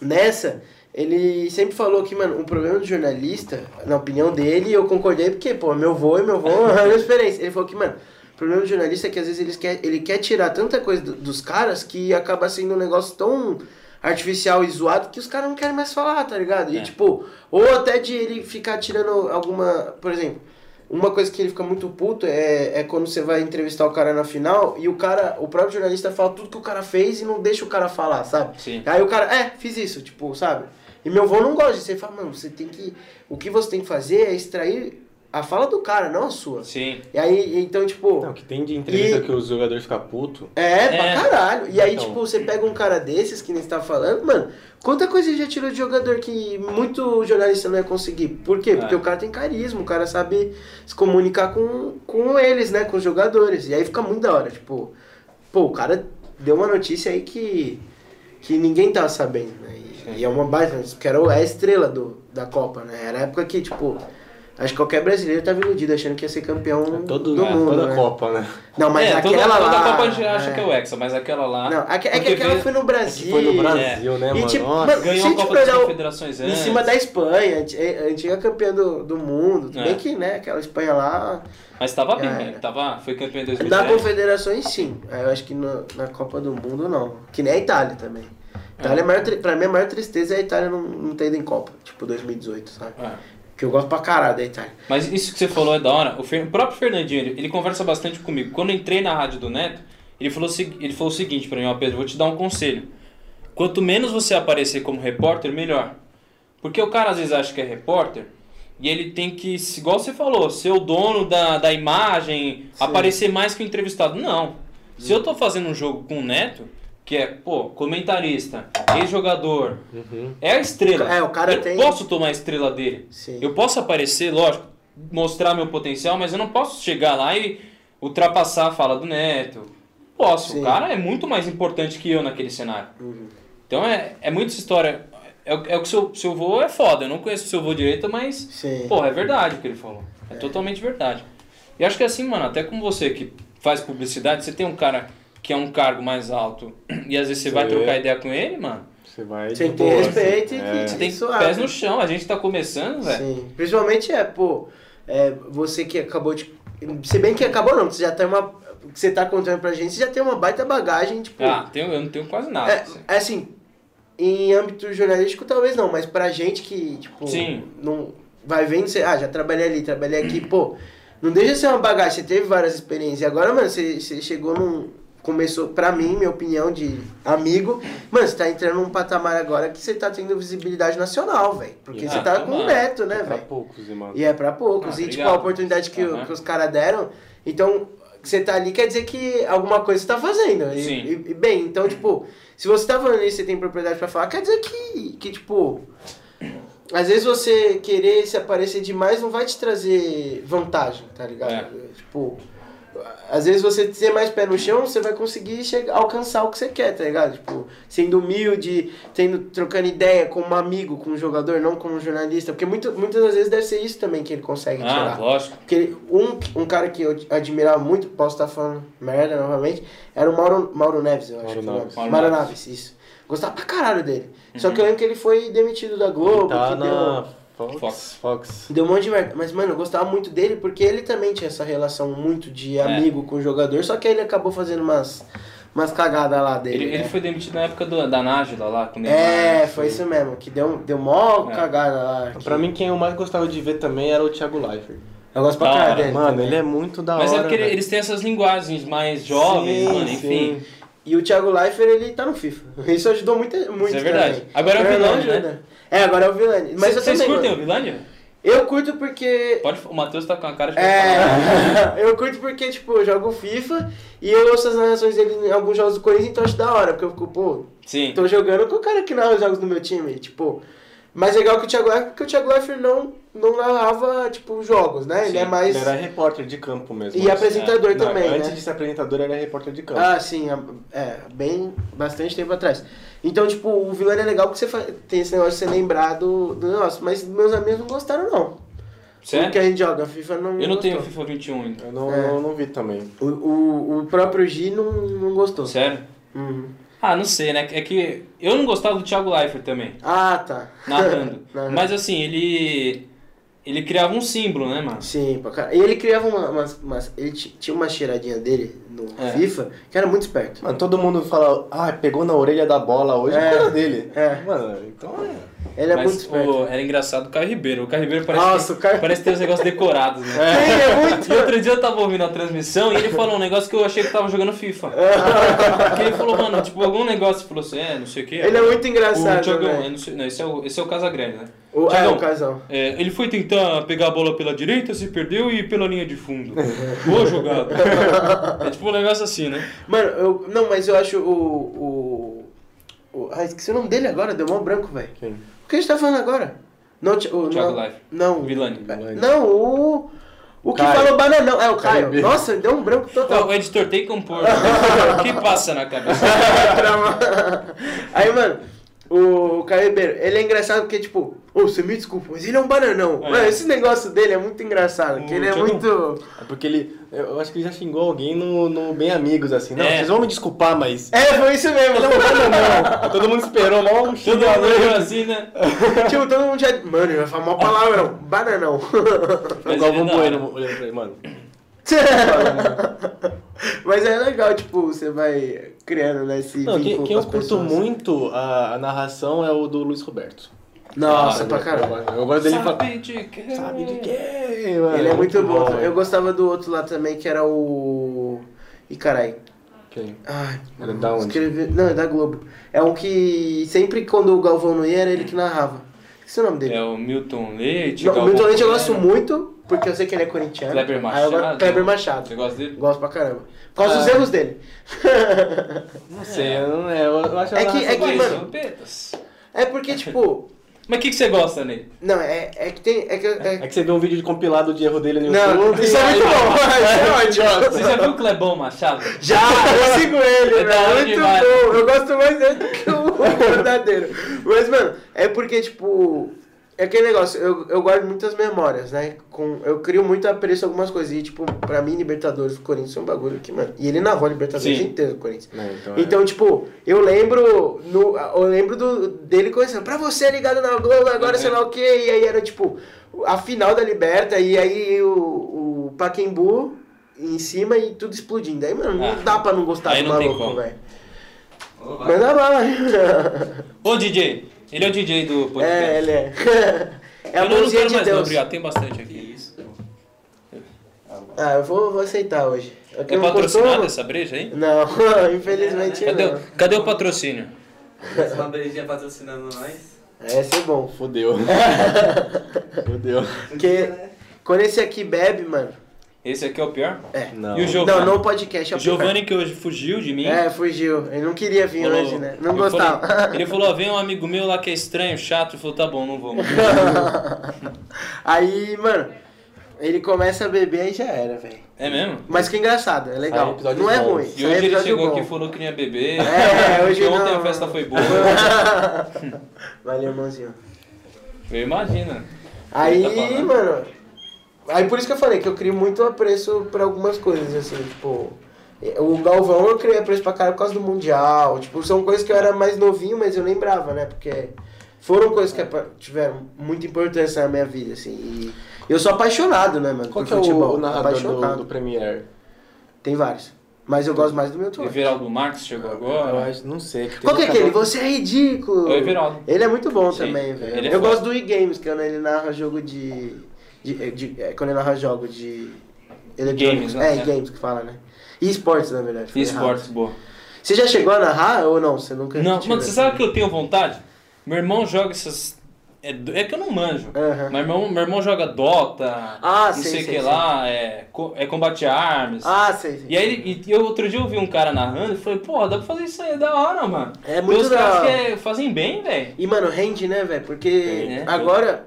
nessa, ele sempre falou que, mano, o problema do jornalista, na opinião dele, eu concordei porque, pô, meu vô e meu vô é uma experiência. Ele falou que, mano, o problema do jornalista é que às vezes ele quer, ele quer tirar tanta coisa do- dos caras que acaba sendo um negócio tão artificial e zoado que os caras não querem mais falar, tá ligado? E É. tipo, ou até de ele ficar tirando alguma, por exemplo, uma coisa que ele fica muito puto é, é quando você vai entrevistar o cara na final e o cara, o próprio jornalista fala tudo que o cara fez e não deixa o cara falar, sabe? Sim. Aí o cara, é, fiz isso, tipo, sabe? E meu avô não gosta disso. Ele fala, mano, você tem que. O que você tem que fazer é extrair a fala do cara, não a sua. Sim. E aí, então, tipo. Não, que tem de entrevista E- que os jogadores ficam putos. É, pra É. caralho. E aí, Então. tipo, você pega um cara desses que nem você tá falando, mano, quanta coisa ele já tirou de jogador que muito jornalista não ia conseguir. Por quê? Porque É. o cara tem carisma, o cara sabe se comunicar com, com eles, né? Com os jogadores. E aí fica muito da hora, tipo, pô, o cara deu uma notícia aí que. que ninguém tava sabendo, né? E, e é uma baita, que era o- é a estrela do, da Copa, né? Era a época que, tipo, acho que qualquer brasileiro tava iludido achando que ia ser campeão Todo, do é, mundo, toda né? Copa, né? Não, mas é, aquela toda, lá... toda Copa a gente acha é. que é o Hexa, mas aquela lá. Não, é que, é que porque aquela veio- foi no Brasil. foi no Brasil, né, E, mano? tipo, Nossa. mano, Ganhou se a tipo, Copa das olhar Confederações Em cima da Espanha, é, antiga campeã do, do mundo. Tudo É. bem que, né, aquela Espanha lá. Mas tava bem, né? era. Tava, foi campeão em Da 2010. Confederações, sim. Eu acho que no- na Copa do Mundo, não. Que nem a Itália também. Itália, é. maior, pra mim, a maior tristeza é a Itália não, não ter ido em Copa. Tipo, 2018, sabe? É. Que eu gosto pra caralho da Itália. Mas isso que você falou é da hora. O, Fer- o próprio Fernandinho, ele, ele conversa bastante comigo. Quando eu entrei na rádio do Neto, ele falou, ele falou o seguinte pra mim, ó Pedro, vou te dar um conselho. Quanto menos você aparecer como repórter, melhor. Porque o cara às vezes acha que é repórter e ele tem que, igual você falou, ser o dono da, da imagem, aparecer mais que o entrevistado. Não. Se eu tô fazendo um jogo com o Neto, que é, pô, comentarista, ex-jogador, Uhum. é a estrela. É, o cara eu tem- posso tomar a estrela dele. Sim. Eu posso aparecer, lógico, mostrar meu potencial, mas eu não posso chegar lá e ultrapassar a fala do Neto. Posso, Sim. o cara é muito mais importante que eu naquele cenário. Uhum. Então é, é muito essa história. É, o- é o que seu, seu vô é foda. Eu não conheço o seu vô direito, mas, Sim. porra, é verdade o que ele falou. É, totalmente verdade. E acho que é assim, mano, até com você que faz publicidade, você tem um cara que é um cargo mais alto e às vezes você vai trocar ideia com ele, mano. Você vai. Tem que ter boa, respeito assim. e É. que- Você tem Suave. pés no chão, a gente tá começando, velho. Sim. Principalmente é, pô, é, você que acabou de. Se bem que acabou não, você já tem uma. Que você tá contando pra gente, você já tem uma baita bagagem, tipo. Ah, tenho, eu não tenho quase nada. É, assim. é assim, em âmbito jornalístico talvez não, mas pra gente que, tipo, Sim. não vai vendo, você, ah, já trabalhei ali, trabalhei aqui, pô, não deixa de ser uma bagagem, você teve várias experiências. E agora, mano, você, você chegou num. Começou, pra mim, minha opinião de amigo, mano, você tá entrando num patamar agora que você tá tendo visibilidade nacional, velho. Porque Ah, você tá com o neto, né, É pra velho? poucos, mano. E é pra poucos. Ah, e, tipo, obrigado. a oportunidade que, o- Aham. que os caras deram. Então, que você tá ali quer dizer que alguma coisa você tá fazendo. E- Sim. E, e, bem, então, tipo, se você tá falando isso e tem propriedade pra falar, quer dizer que, que, tipo. Às vezes você querer se aparecer demais não vai te trazer vantagem, tá ligado? É. Tipo. Às vezes você ter mais pé no chão, você vai conseguir chegar, alcançar o que você quer, tá ligado? Tipo, sendo humilde, tendo, trocando ideia com um amigo, com um jogador, não com um jornalista. Porque muito, muitas das vezes deve ser isso também que ele consegue Ah, tirar. lógico. Porque ele- um, um cara que eu admirava muito, posso estar falando merda novamente, era o Mauro, Mauro Neves, eu acho. Mauro Naves. nome. Mauro. Naves, isso. Gostava pra caralho dele. Só que eu lembro que ele foi demitido da Globo, Tá que na deu... Fox. Fox. Fox. Deu um monte de merda. Mas, mano, eu gostava muito dele porque ele também tinha essa relação muito de É. amigo com o jogador, só que ele acabou fazendo umas, umas cagadas lá dele. Ele, né? ele foi demitido na época do, da Nájila lá, com o Neymar. É, foi isso mesmo, que deu, deu mó É. cagada lá. que- Pra mim, quem eu mais gostava de ver também era o Thiago Leifert. Eu gosto pra caralho dele. Mano, também. ele é muito da Mas hora. é porque velho. eles têm essas linguagens mais jovens, Sim, mano, enfim. sim. E o Thiago Leifert, ele tá no FIFA. Isso ajudou muito, muito Isso é verdade. também. Agora é o ajuda. né? É, agora é o Vilani. Mas eu Vocês curtem o. Vilândia? Eu curto porque... Pode, o Matheus tá com a cara de. É, eu curto porque, tipo, eu jogo FIFA e eu ouço as narrações dele em alguns jogos do Corinthians, então acho da hora, porque eu fico, pô, Sim. tô jogando com o cara que narra os jogos do meu time, tipo... Mais legal que o Thiago Leifert, porque o Thiago Leifert não, não narrava, tipo, jogos, né? Ele Sim, é mais... Ele era repórter de campo mesmo. E apresentador Não, também, Antes né? de ser apresentador, ele era repórter de campo. Ah, sim, é, bem, bastante tempo atrás. Então, tipo, o Vilani é legal porque você fa- tem esse negócio de ser lembrado do negócio, mas meus amigos não gostaram, não. Sério? Porque a gente joga FIFA não Eu não gostou. tenho FIFA 21 ainda. Eu não, É. eu não vi também. O, o, o próprio G não, não gostou. Sério? Uhum. Ah, não sei, né? É que eu não gostava do Thiago Leifert também, Ah, tá. narrando. Mas assim, ele. Ele criava um símbolo, né, mano? Sim, pra caralho. E ele criava uma, umas, umas- Ele ti- tinha uma cheiradinha dele no É. FIFA que era muito esperto. Mano, todo mundo fala, ah, pegou na orelha da bola hoje, É. coisa dele. É. Mano, então é. Ele é muito Mas esperto. o, era engraçado o Caio Ribeiro. O Caio Ribeiro parece, Nossa, que, Caio- parece ter os negócios decorados, né? Sim, é muito. E outro dia eu tava ouvindo a transmissão e ele falou um negócio que eu achei que tava jogando FIFA. Porque ele falou, mano, tipo, algum negócio, falou assim, é, não sei o que. Ele é muito engraçado, O Thiagão, né? não, sei, não, esse é o, esse é o Casagrande, né? O, é, o casal. é, ele foi tentar pegar a bola pela direita, se perdeu e pela linha de fundo. Boa jogada. É tipo um negócio assim, né? Mano, eu. Não, mas eu acho o. o, o ah, esqueci o nome dele agora, deu mó branco, velho. O que a gente tá falando agora? Não, o, Thiago não, Leifert. não. Vilani. Vilani. Não, o. O que Caio. falou bananão. É o Caio. Caio. Nossa, deu um branco total. O editor tem que compor. o que passa na cabeça? Aí, mano, o Caio Ribeiro, ele é engraçado porque, tipo, ô, você me desculpa, mas ele é um bananão. É. Mano, esse negócio dele é muito engraçado, que ele é Muito. muito... É porque ele. Eu acho que ele já xingou alguém no, no Bem Amigos, assim. Não, É. vocês vão me desculpar, mas. É, foi isso mesmo. Ele é um bananão. Todo mundo esperou, mal um Todo xingamento. mundo assim, né? tipo, todo mundo já... Mano, ele vai falar mal palavrão. Bananão. O é da Bueno hora. olhando pra ele, mano. Mas é legal, tipo, você vai criando, né, esse Não, quem, quem com eu curto pessoas. muito a, a narração é o do Luiz Roberto. Nossa, Ah, pra Eu, caramba. eu gosto dele. Sabe de quê? Sabe de quê, mano? Ele é muito bom. velho. Eu gostava do outro lá também, que era o... Ih, carai. Quem? Ai, Era da onde? escrevi- Não, é da Globo. É um que sempre quando o Galvão não ia, era ele que narrava. Esqueci o nome dele. É o Milton Leite. Não, o Milton Leite eu gosto muito, porque eu sei que ele é corintiano. Kleber Aí eu Machado. gosto- Kleber Machado. Você gosta dele? Gosto pra caramba. Por causa dos Ah. erros dele. Não sei, eu, não, é, eu, eu acho a É que- é que, mano-. É porque, tipo. Mas o que, que você gosta nele? Não, é, é que tem. É que, é- É que você vê um vídeo de compilado de erro dele no Não, YouTube. isso é muito bom. Isso é ótimo. Você já viu o Clebão Machado? Já, eu sigo ele, É velho. Muito demais. bom. Eu gosto mais dele do que o verdadeiro. Mas, mano, é porque, tipo. É aquele negócio, eu, eu guardo muitas memórias, né? Com, eu crio muito apreço algumas coisas. E, tipo, pra mim, Libertadores do Corinthians é um bagulho que, mano. E ele narrou Libertadores Sim. inteiro do Corinthians. Não, então, é. Então, tipo, eu lembro. No, eu lembro do, dele começando, pra você ligado na Globo, agora Uhum. sei lá o quê. E aí era tipo, a final da Liberta, e aí o, o Paquembu em cima e tudo explodindo. Aí, mano, não Ah, dá pra não gostar aí do não maluco, velho. Manda bala. Ô, DJ. Ele é o DJ do podcast. é, ele é. É a eu não, não quero de mais não, Deus. obrigado. Tem bastante Que aqui. isso? ah, eu vou, vou aceitar hoje. É É não patrocinada costumo- essa breja aí? Não, infelizmente Cadê, não. o- cadê o patrocínio? Essa uma brejinha patrocinando nós. Esse é bom. Fodeu. Fodeu. Porque quando esse aqui bebe, mano. Esse aqui é o pior? É. Não. E o Giovanni? Não, no podcast é O o pior. Giovanni que hoje fugiu de mim. É, fugiu. Ele não queria vir falou- hoje, né? Não gostava. falei- ele falou, ó, vem um amigo meu lá que é estranho, chato. Ele falou, tá bom, não vou. Aí, mano, ele começa a beber e já era, velho. É mesmo? Mas que engraçado, é legal. Não é bons. ruim. E hoje ele episódio chegou bom. aqui e falou que não ia beber. É, hoje que ontem não. a festa foi boa. Valeu, irmãozinho. Eu imagino. Aí, Tá mano. Aí por isso que eu falei que eu crio muito apreço pra algumas coisas, assim, tipo. O Galvão eu criei apreço pra cara por causa do Mundial. Tipo, são coisas que eu era mais novinho, mas eu lembrava, né? Porque foram coisas que tiveram muita importância na minha vida, assim. E eu sou apaixonado, né, mano? Qual por que é o, futebol. narrador do, apaixonado. do Premiere? Tem vários. Mas eu gosto mais do Milton. Everaldo Marques chegou Eu agora. acho, não sei. Que Qual que é um aquele? Você é ridículo. É o Everaldo. Ele é muito bom Sim, também, velho. é eu foda. gosto do e-games, que é quando ele narra jogo de. De, de- é, quando ele narra jogo de. Games, né? É, É. games que fala, né? E esportes, na verdade. E esportes, boa. Você já chegou a narrar ou não? Você nunca Não, mano, né? você sabe que eu tenho vontade? Meu irmão joga essas. É, é que eu não manjo. Mas meu irmão, meu irmão joga Dota, Ah, não sei, sei que sei. lá, é, é combate armas. Ah, sei, sei. E aí, e eu, outro dia eu vi um cara narrando e falei, porra, dá pra fazer isso aí, é da hora, mano. É muito Tem os da caras que é- fazem bem, velho. E, mano, rende, né, velho? Porque Tem, né? agora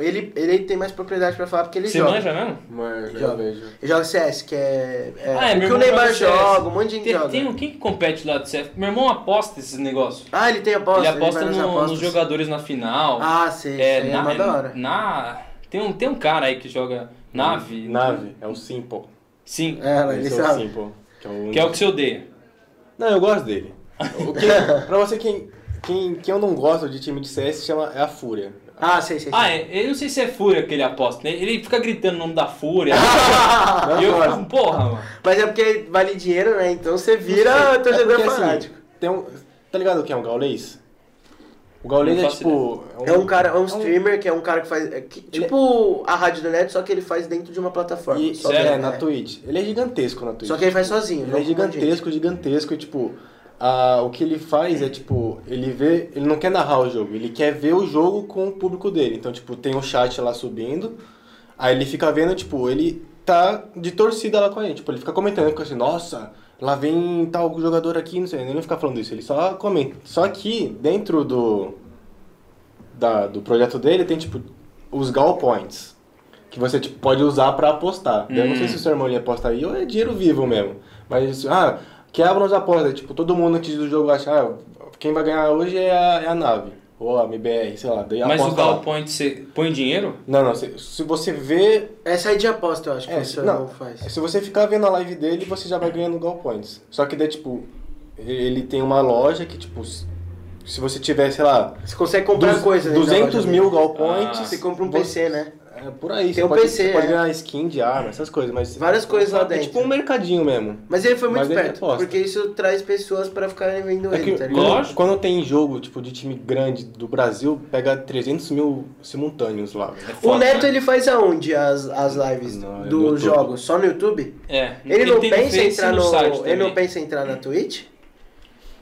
ele, ele tem mais propriedade pra falar porque ele Você joga. manja mesmo? Eu Joga. vejo. Ele joga CS, que é. é Ah, é, o meu que o Neymar joga CS. um monte de gente Tem, joga. tem um, quem que compete lá do CF? Meu irmão aposta esses negócios. Ah, ele tem aposta. ele aposta nas no- nos jogadores na final. Ah, sei. é, aí na, é mó da hora. na- tem, um, tem um cara aí que joga nave. Nave, é o Simple. Sim. É, ele Esse é o sabe. Simple. Que é o, Que é o que você odeia. Não, eu gosto dele. O que, pra você, quem, quem, quem eu não gosto de time de CS chama, é a Fúria. Ah, sei, sei. sei. Ah, é, eu não sei se é Fúria que ele aposta. né? Ele fica gritando o nome da Fúria. e eu fico, porra, mano. Mas é porque vale dinheiro, né? Então você vira É torcedor porque, assim, fanático. tem um, tá ligado o que é um gaulês? O gaulês é tipo... É um cara, é um streamer que é um cara que faz. é que- Ele- tipo a Rádio do Net, só que ele faz dentro de uma plataforma. E, só que, Sério? é, na Twitch. Ele é gigantesco na Twitch. Só que ele faz sozinho. Ele é um gigantesco, gigantesco, e tipo, ah, o que ele faz é tipo, ele vê, ele não quer narrar o jogo, ele quer ver o jogo com o público dele. Então, tipo, tem um chat lá subindo, aí ele fica vendo, tipo, ele tá de torcida lá com a gente. Tipo, ele fica comentando, fica assim, nossa, lá vem tal jogador aqui, não sei, ele não fica falando isso, ele só comenta. Só que dentro do, da, do projeto dele tem, tipo, os Gal Points. que você tipo, pode usar pra apostar. Eu não sei Hum. se o seu irmão ia apostar aí ou é dinheiro vivo mesmo. Mas, ah, quebram as apostas. Tipo, todo mundo antes do jogo acha, ah, quem vai ganhar hoje é a, é a nave. Ou a MBR, sei lá. Daí Mas o. Gal Point, você põe dinheiro? Não, não. Se, se você vê. Essa aí de aposta, eu acho que É, o não, faz. se você ficar vendo a live dele, você já vai ganhando Gal Points. Só que daí, tipo, ele tem uma loja que, tipo, se você tiver, sei lá, Você consegue comprar duz- coisa, né? 200 na loja mil. Gal Points. Ah. Você compra um PC, né? É por aí, Tem você um pode, PC, você pode é. ganhar skin de arma, essas coisas, mas... Várias coisas lá É dentro. tipo um mercadinho mesmo. Mas ele foi muito Mas ele esperto, porque isso traz pessoas pra ficarem vendo É ele, que tá ligado? quando, Lógico. quando tem jogo, tipo, de time grande do Brasil, pega 300 mil simultâneos lá. É O foda, Neto, né? ele faz aonde as, as lives Não, é dos jogos? Só no YouTube? É. Ele não tem no pensa em entrar no, site ele não pensa em entrar na Twitch?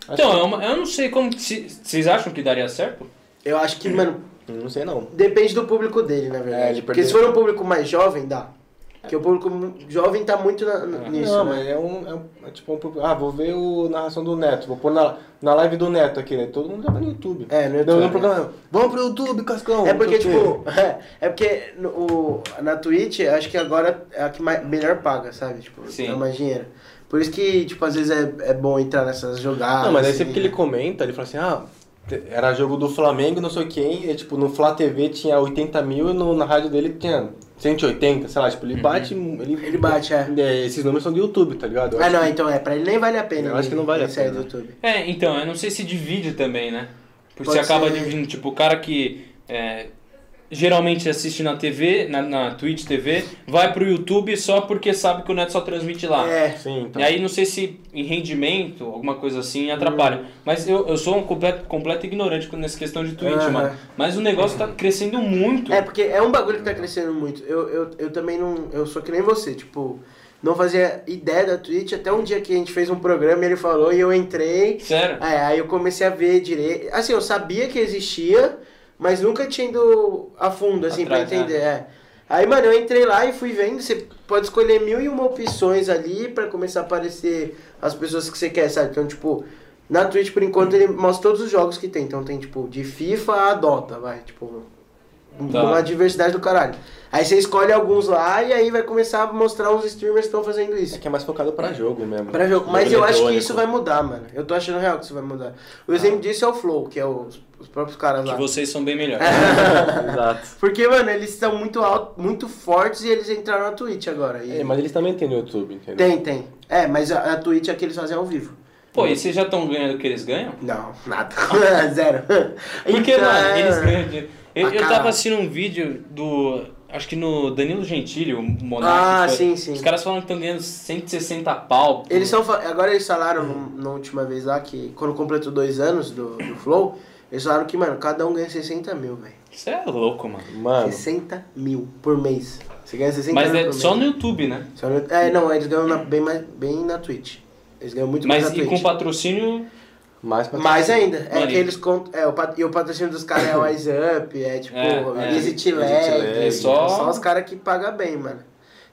Acho Então, que- é uma- eu não sei como. Vocês acham que daria certo? Eu acho que, mano, Não sei não. depende do público dele, na É, verdade. ele Porque se for um público mais jovem, dá. Porque o público jovem tá muito na- nisso, não, né? mas é um, é um- é tipo um... Ah, vou ver o narração do Neto, vou pôr na, na live do Neto aqui, né? Todo mundo já vai no YouTube. É, no YouTube. programa, vamos pro YouTube, Cascão! É não porque, tipo, é porque no, na Twitch, acho que agora é a que mais, melhor paga, sabe? Tipo, Sim. dá mais dinheiro. Por isso que, tipo, às vezes é, é bom entrar nessas jogadas. Não, mas aí assim, sempre que ele comenta, ele fala assim, ah, era jogo do Flamengo, não sei quem, e tipo, no Flá TV tinha 80 mil e no, na rádio dele tinha 180, sei lá, tipo, ele bate... Ele, Ele bate, é. Esses números são do YouTube, tá ligado? Eu Ah, acho não, que- então é, pra ele nem vale a pena. Eu acho ele- que não vale a pena. do YouTube. É, então, eu não sei se divide também, né? Porque Pode você acaba ser. dividindo, tipo, o cara que é, geralmente assiste na TV, na, na Twitch TV, vai pro YouTube só porque sabe que o Neto só transmite lá. É, Sim, então... E aí não sei se em rendimento, alguma coisa assim, atrapalha. Mas eu, eu sou um completo, completo ignorante nessa questão de Twitch, Aham. mano. Mas o negócio tá crescendo muito. É, porque é um bagulho que tá crescendo muito. Eu, eu, eu também não. Eu sou que nem você, tipo, não fazia ideia da Twitch até um dia que a gente fez um programa e ele falou e eu entrei. Sério? É, aí eu comecei a ver direito. Assim, eu sabia que existia, mas nunca tinha ido a fundo, assim, Atrás, pra entender. É. Aí, mano, eu entrei lá e fui vendo. Você pode escolher mil e uma opções ali pra começar a aparecer as pessoas que você quer, sabe? Então, tipo, na Twitch, por enquanto, ele mostra todos os jogos que tem. Então tem, tipo, de FIFA a Dota, vai. Tipo, Tá. uma diversidade do caralho. Aí você escolhe alguns lá e aí vai começar a mostrar os streamers que estão fazendo isso. É que é mais focado pra jogo mesmo. Pra jogo. Mas eu acho que isso vai mudar, mano. Eu tô achando real que isso vai mudar. O exemplo disso é o Flow, que é os, os próprios caras Que lá. vocês são bem melhores. Exato. Porque, mano, eles estão muito alto, muito fortes e eles entraram na Twitch agora. E É, mas eles também têm no YouTube, entendeu? Tem, tem. É, mas a, a Twitch é que eles fazem ao vivo. Pô, e vocês já estão ganhando o que eles ganham? Não, nada. Zero. Porque, Então, mano, é- eles ganham dinheiro. Eu, Ah, eu tava assistindo um vídeo do. Acho que no Danilo Gentili, o Monark. Ah, foi- sim, sim. Os caras falam que estão ganhando 160 pau. por- Eles são. Agora eles falaram no- na última vez lá que quando completou dois anos do, do Flow, eles falaram que, mano, cada um ganha 60 mil, velho. Você é louco, mano. Mano, 60 mil por mês. Você ganha 60 Mas mil é por só mês. no YouTube, né? Só no- É, não, eles ganham na- bem, mais, bem na Twitch. Eles ganham muito mais Mas na e Twitch. com patrocínio. Mais Mais ainda. É que eles contam. É, o, pat- e o patrocínio dos caras é o Wise Up, é tipo, É, é. Easy Lag. Lag. É só- Só os caras que pagam bem, mano.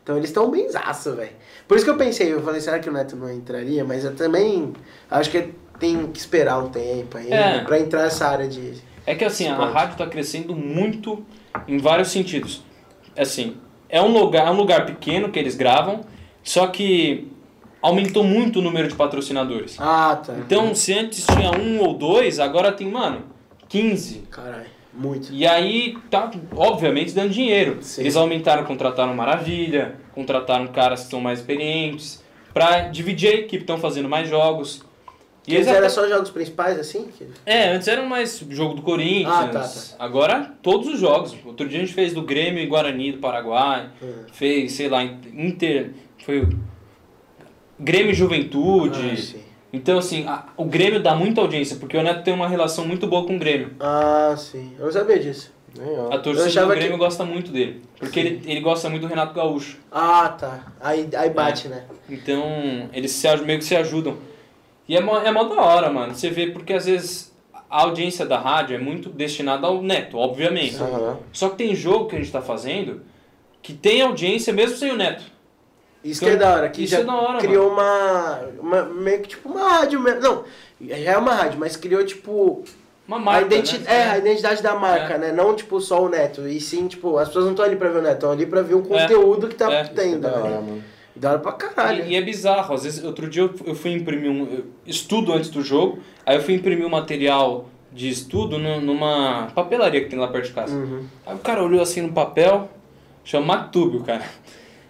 Então eles estão benzaço, velho. Por isso que eu pensei, eu falei, será que o Neto não entraria? Mas eu também acho que tem que esperar um tempo ainda É. pra entrar nessa área de. É que assim, a Esporte. rádio tá crescendo muito em vários sentidos. Assim, é um lugar, é um lugar pequeno que eles gravam, só que aumentou muito o número de patrocinadores. Ah, tá. Então, se antes tinha um ou dois, agora tem, mano, 15. Caralho, muito. E aí tá, obviamente, dando dinheiro. Sim. Eles aumentaram, contrataram Maravilha, contrataram caras que são mais experientes, pra dividir a equipe, estão fazendo mais jogos. E eles até- eram só jogos principais, assim? Que- É, antes era mais jogo do Corinthians. Ah, tá, tá. Agora, todos os jogos. Outro dia a gente fez do Grêmio e Guarani do Paraguai. Hum. Fez, sei lá, Inter. Foi o Grêmio e Juventude. Ah, sim. então, assim, a- o Grêmio dá muita audiência, porque o Neto tem uma relação muito boa com o Grêmio. Ah, sim. Eu sabia disso. A torcida do Grêmio que- gosta muito dele. Porque ele, ele gosta muito do Renato Gaúcho. Ah, tá. Aí, aí bate, né? Então, eles se, meio que se ajudam. E é mó, é mó da hora, mano. Você vê, porque às vezes a audiência da rádio é muito destinada ao Neto, obviamente. Aham. Só que tem jogo que a gente tá fazendo que tem audiência mesmo sem o Neto. Isso Então, que é da hora, que isso já é da hora, criou uma, uma. meio que tipo uma rádio mesmo. Não, já é uma rádio, mas criou tipo Uma a, marca, identi né? é, a identidade da marca, É. né? Não, tipo, só o Neto. E sim, tipo, as pessoas não estão ali pra ver o Neto, estão ali pra ver o conteúdo que tá É. tendo, Da hora, né? mano. Da hora pra caralho. E, e é bizarro, às vezes, outro dia eu, eu fui imprimir um. estudo antes do jogo, aí eu fui imprimir um material de estudo nu- numa papelaria que tem lá perto de casa. Uhum. Aí o cara olhou assim no papel, chama Mactúbio, cara.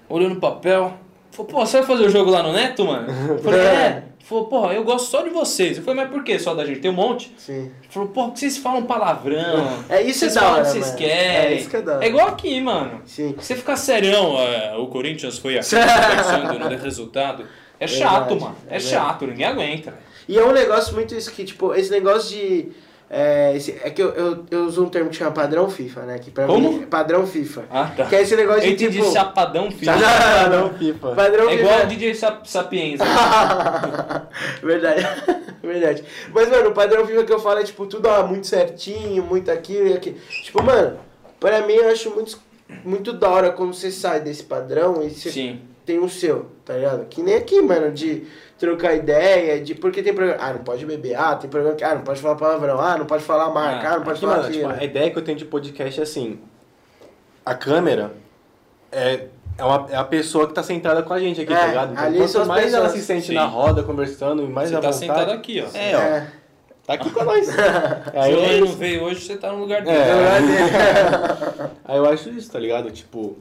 Olhou no papel, falou, pô, você vai fazer o jogo lá no Neto, mano? Eu falei, é. Ele Falou, porra, eu gosto só de vocês. Eu falei, mas por que só da gente? Tem um monte. Sim. Falou, porra, porque vocês falam palavrão. É isso vocês é da hora, vocês mano. querem. É isso que é da hora. É igual aqui, mano. Sim. Você ficar serião, é, o Corinthians foi aqui pensando no resultado. É chato, Verdade, mano. é É chato, ninguém aguenta. E é um negócio muito isso que, tipo, esse negócio de. É, esse- é que eu, eu, eu uso um termo que chama padrão FIFA, né? Que pra Como? mim é padrão FIFA. Ah, tá. Que é esse negócio Eu de entendi tipo. chapadão. Ah, Não, FIFA. Padrão É igual o FIFA. DJ Sap Sapienza. Verdade. Verdade. Mas, mano, o padrão FIFA que eu falo é, tipo, tudo ó, muito certinho, muito aquilo e aquilo. Tipo, mano, pra mim eu acho muito, muito da hora quando você sai desse padrão e você Sim. tem o seu, tá ligado? Que nem aqui, mano, de trocar ideia, de. Porque tem programa. Ah, não pode beber. Ah, tem programa que. Ah, não pode falar palavrão. Ah, não pode falar marca. Ah, não pode Aqui, falar mano, tipo, a ideia que eu tenho de podcast é assim: a câmera é, é, uma, é a pessoa que tá sentada com a gente aqui, É, tá ligado? Então, ali quanto mais ela pessoas. se sente Sim. na roda conversando, mais Você à tá vontade. sentado aqui, ó. É, ó. É. Tá aqui com nós. Aí, Se Lane não veio hoje, você tá no lugar dele. É. Aí eu acho isso, tá ligado? Tipo,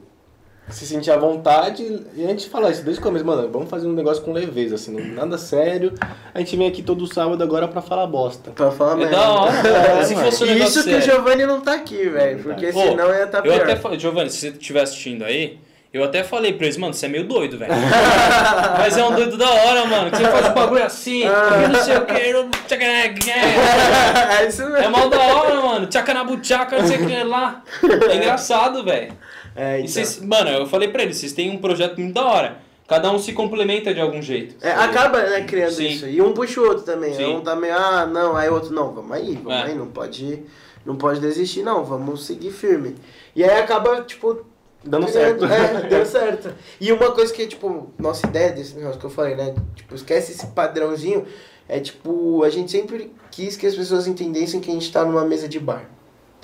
se sentir à vontade e a gente fala isso desde o começo, mano, vamos fazer um negócio com leveza, assim, nada sério. A gente vem aqui todo sábado agora pra falar bosta. Pra falar É merda. da hora, É, Se fosse um negócio isso que o sério. Giovanni não tá aqui, velho. Porque Pô, senão ia estar tá Eu pior. até falei, Giovanni, se você estiver assistindo aí, eu até falei pra eles, mano, você é meio doido, velho. Mas é um doido da hora, mano. Que você faz um bagulho assim, Ah. e não sei o que. não- tchaca- é isso É mesmo. mal da hora, mano. Tchaca na buchaca, não sei o que lá. É engraçado, velho. É, E então. vocês, mano, eu falei pra eles, vocês têm um projeto muito da hora. Cada um se complementa de algum jeito. É, acaba né, criando Sim. isso. E um puxa o outro também. Sim. Um tá meio, ah, não, aí o outro, não, vamos aí, vamos É. aí, não pode, não pode desistir, não, vamos seguir firme. E aí acaba, tipo, Dando criando- certo. É, deu certo. E uma coisa que, tipo, nossa ideia desse negócio que eu falei, né? Tipo, esquece esse padrãozinho. É tipo, a gente sempre quis que as pessoas entendessem que a gente tá numa mesa de bar.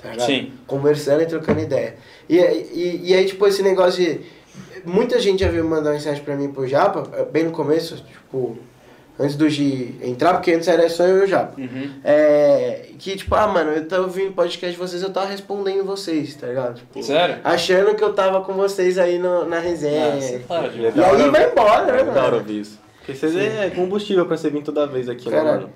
Tá ligado? Sim. Conversando e trocando ideia. E, e, e aí, tipo, esse negócio de. Muita gente já veio mandar mensagem pra mim pro Japa, bem no começo, tipo, antes do Gi entrar, porque antes era só eu e o Japa. Uhum. É, que tipo, ah, mano, eu tava ouvindo podcast de vocês, eu tava respondendo vocês, tá ligado? Tipo, Sério? Achando que eu tava com vocês aí no, na resenha. Ah, você para de É e aí hora. vai embora, né, É da hora mano? ouvir isso. Porque vocês é combustível pra você vir toda vez aqui, né, Caralho. mano?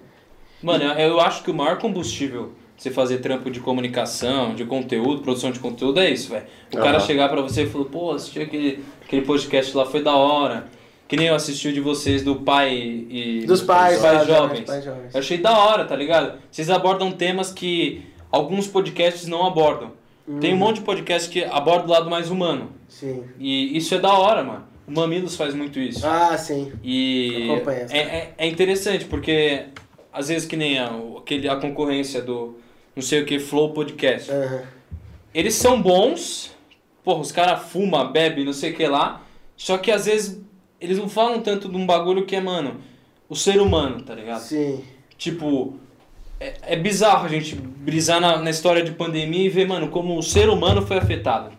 Mano, eu acho que o maior combustível você fazer trampo de comunicação, de conteúdo, produção de conteúdo é isso, velho. O cara Aham. chegar pra você e falar, pô, assisti aquele, aquele podcast lá, foi da hora. Que nem eu assisti o de vocês do pai e. Dos pais, pais tá, jovens. dos pais jovens. Eu achei da hora, tá ligado? Vocês abordam temas que alguns podcasts não abordam. Tem Uhum. um monte de podcast que aborda o lado mais humano. Sim. E isso é da hora, mano. O Mamilos faz muito isso. Ah, sim. E é, é, é interessante, porque às vezes que nem a, aquele, a concorrência do não sei o que, Flow Podcast. Aham. Eles são bons, porra, os caras fumam, bebem, não sei o que lá, só que às vezes eles não falam tanto de um bagulho que é, mano, o ser humano, tá ligado? Sim. Tipo, é, é bizarro a gente brisar na, na história de pandemia e ver, mano, como o ser humano foi afetado.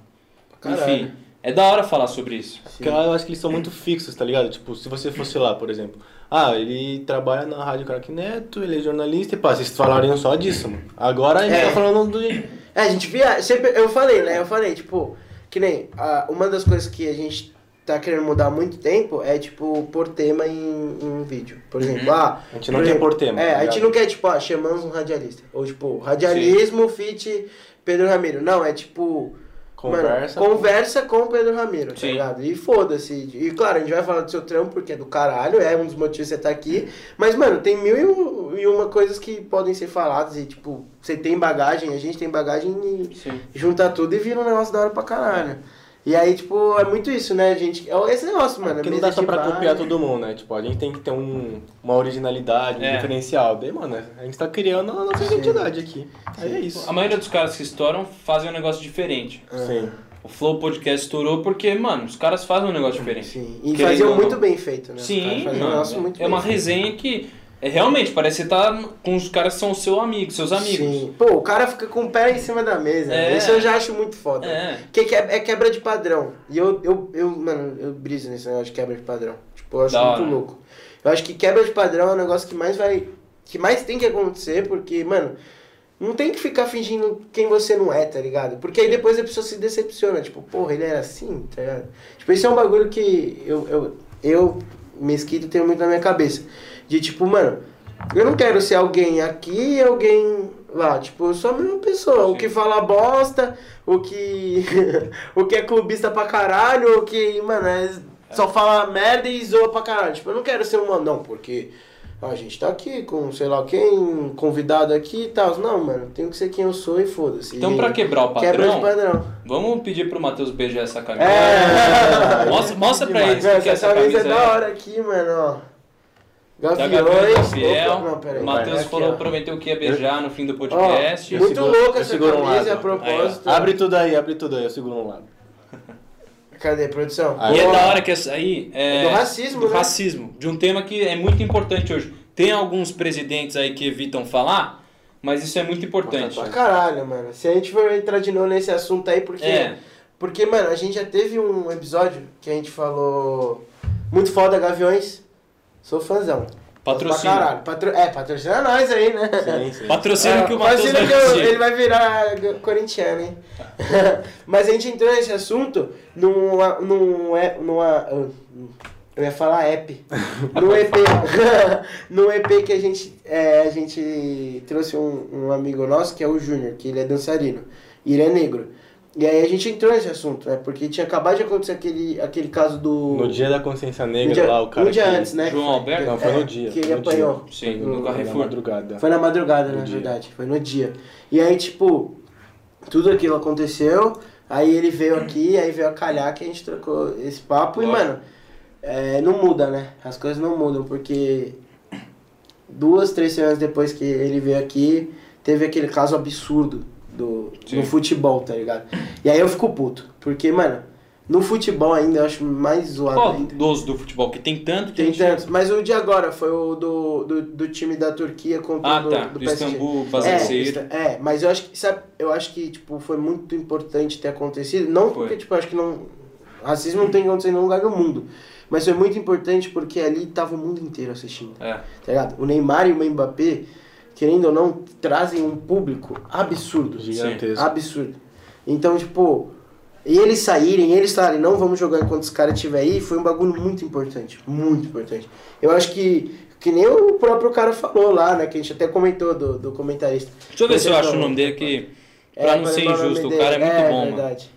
Caralho. Enfim, é da hora falar sobre isso. Porque lá eu acho que eles são muito fixos, tá ligado? Tipo, se você fosse lá, por exemplo. Ah, ele trabalha na Rádio Crack Neto, ele é jornalista e pá, vocês falariam só disso, mano. Agora a gente É. tá falando do. É, a gente via. Sempre, eu falei, né? Eu falei, tipo, que nem. ah, uma das coisas que a gente tá querendo mudar há muito tempo é, tipo, pôr tema em, em vídeo. Por exemplo, ah. A gente não por quer exemplo, pôr tema, É, tá a gente não quer, tipo, ah, chamamos um radialista. Ou, tipo, radialismo, fit Pedro Ramiro. Não, é tipo. Conversa Mano, com- conversa com o Pedro Ramiro, tá Sim. ligado? E foda-se. E claro, a gente vai falar do seu trampo porque é do caralho, é um dos motivos que você tá aqui. Mas, mano, tem mil e um- e uma coisas que podem ser faladas e, tipo, você tem bagagem, a gente tem bagagem e Sim. junta tudo e vira um negócio da hora pra caralho. E aí, tipo, é muito isso, né, gente? É esse negócio, mano. Porque é não mesa dá só pra bar. copiar todo mundo, né? Tipo, a gente tem que ter um, uma originalidade, um É. diferencial. Daí, mano, a gente tá criando a nossa identidade aqui. Aí é isso. A maioria dos caras que estouram fazem um negócio diferente. Sim. O Flow Podcast estourou porque, mano, os caras fazem um negócio diferente. Sim. E faziam muito não. bem feito, né? Os caras Sim, um mano. negócio muito é bem uma feito. resenha que É realmente, parece que você tá com os caras que são seus amigos, seus amigos. Sim. Pô, o cara fica com o pé em cima da mesa. É. Isso eu já acho muito foda. É. Que que é, é quebra de padrão. E eu, eu, eu, mano, eu briso nesse negócio de quebra de padrão. Tipo, eu acho Da muito hora. louco. Eu acho que quebra de padrão é o negócio que mais vai. que mais tem que acontecer, porque, mano, não tem que ficar fingindo quem você não é, tá ligado? Porque aí depois a pessoa se decepciona. Tipo, porra, ele era assim, tá ligado? Tipo, esse é um bagulho que eu, eu, eu mesquito, tenho muito na minha cabeça. De tipo, mano, eu não quero ser alguém aqui e alguém lá. Tipo, eu sou a mesma pessoa. O Sim. que fala bosta, o que. o que é clubista pra caralho, o que, mano, é- só fala merda e zoa pra caralho. Tipo, eu não quero ser uma. Não, porque. a gente tá aqui com sei lá quem, convidado aqui e tal. Não, mano, tenho que ser quem eu sou e foda-se. Então, pra quebrar o Quebra de padrão, padrão. vamos pedir pro Matheus beijar essa camisa. É. Mostra, mostra pra eles Mano, o que é essa essa camisa é da hora aqui, mano, ó. Gaviões. Gabriela Fiel. Opa, não, peraí. o Matheus Aqui, falou, ó. prometeu que ia beijar no fim do Ó, podcast. muito seguro- louca essa um camisa, lado. a propósito. Abre tudo aí, abre tudo aí, eu seguro um lado. Cadê, produção? Aí. E é da hora que essa aí é. É do racismo, do né? racismo. De um tema que é muito importante hoje. Tem alguns presidentes aí que evitam falar, mas isso é muito importante. Pra caralho, mano. Se a gente for entrar de novo nesse assunto aí, porque. É. Porque, mano, a gente já teve um episódio que a gente falou. Muito foda, Gaviões. Sou fãzão. Patrocínio. Pra caralho. Patro... É, patrocina nós aí, né? Sim, sim. Patrocínio É, que o Matheus patrocina vai que eu- ele vai virar corintiano, hein? Mas a gente entrou nesse assunto numa. numa, numa eu ia falar app. No EP. no EP que a gente. é, a gente trouxe um, um amigo nosso que é o Júnior, que ele é dançarino. E ele é negro. E aí a gente entrou nesse assunto, né? Porque tinha acabado de acontecer aquele, aquele caso do. No dia da consciência negra dia, lá, o cara um dia que... antes, né? João Alberto? Não, foi É, no dia. Que ele no apanhou. Dia. Sim, no Foi na Carrefour. madrugada. Foi na madrugada, No na dia. verdade. Foi no dia. E aí, tipo, tudo aquilo aconteceu. Aí ele veio aqui, aí veio a calhar que a gente trocou esse papo. E, Lógico. mano, é, não muda, né? As coisas não mudam, porque duas, três semanas depois que ele veio aqui, teve aquele caso absurdo do, Sim. no futebol, tá ligado? E aí eu fico puto. Porque, mano, no futebol ainda eu acho mais zoado Qual ainda. dos do futebol? Que tem tanto que Tem gente... tantos. Mas o de agora foi o do, do, do time da Turquia contra Ah, o do, tá. do Do. Istambul, É, é, mas eu acho que, sabe, eu acho que, tipo, foi muito importante ter acontecido. Não Foi. porque, tipo, eu acho que não. Racismo não tem que acontecer em nenhum lugar do mundo. Mas foi muito importante porque ali tava o mundo inteiro assistindo. É. Tá ligado? O Neymar e o Mbappé, querendo ou não, trazem um público absurdo. Gigantesco. Absurdo. Então, tipo, eles saírem, eles falarem, não vamos jogar enquanto os caras estiver aí, foi um bagulho muito importante. Muito importante. Eu acho que, que nem o próprio cara falou lá, né? Que a gente até comentou do, do comentarista. Deixa eu ver se eu acho o nome dele aqui. É, Pra não pra ser injusto, o cara é muito bom, mano. verdade.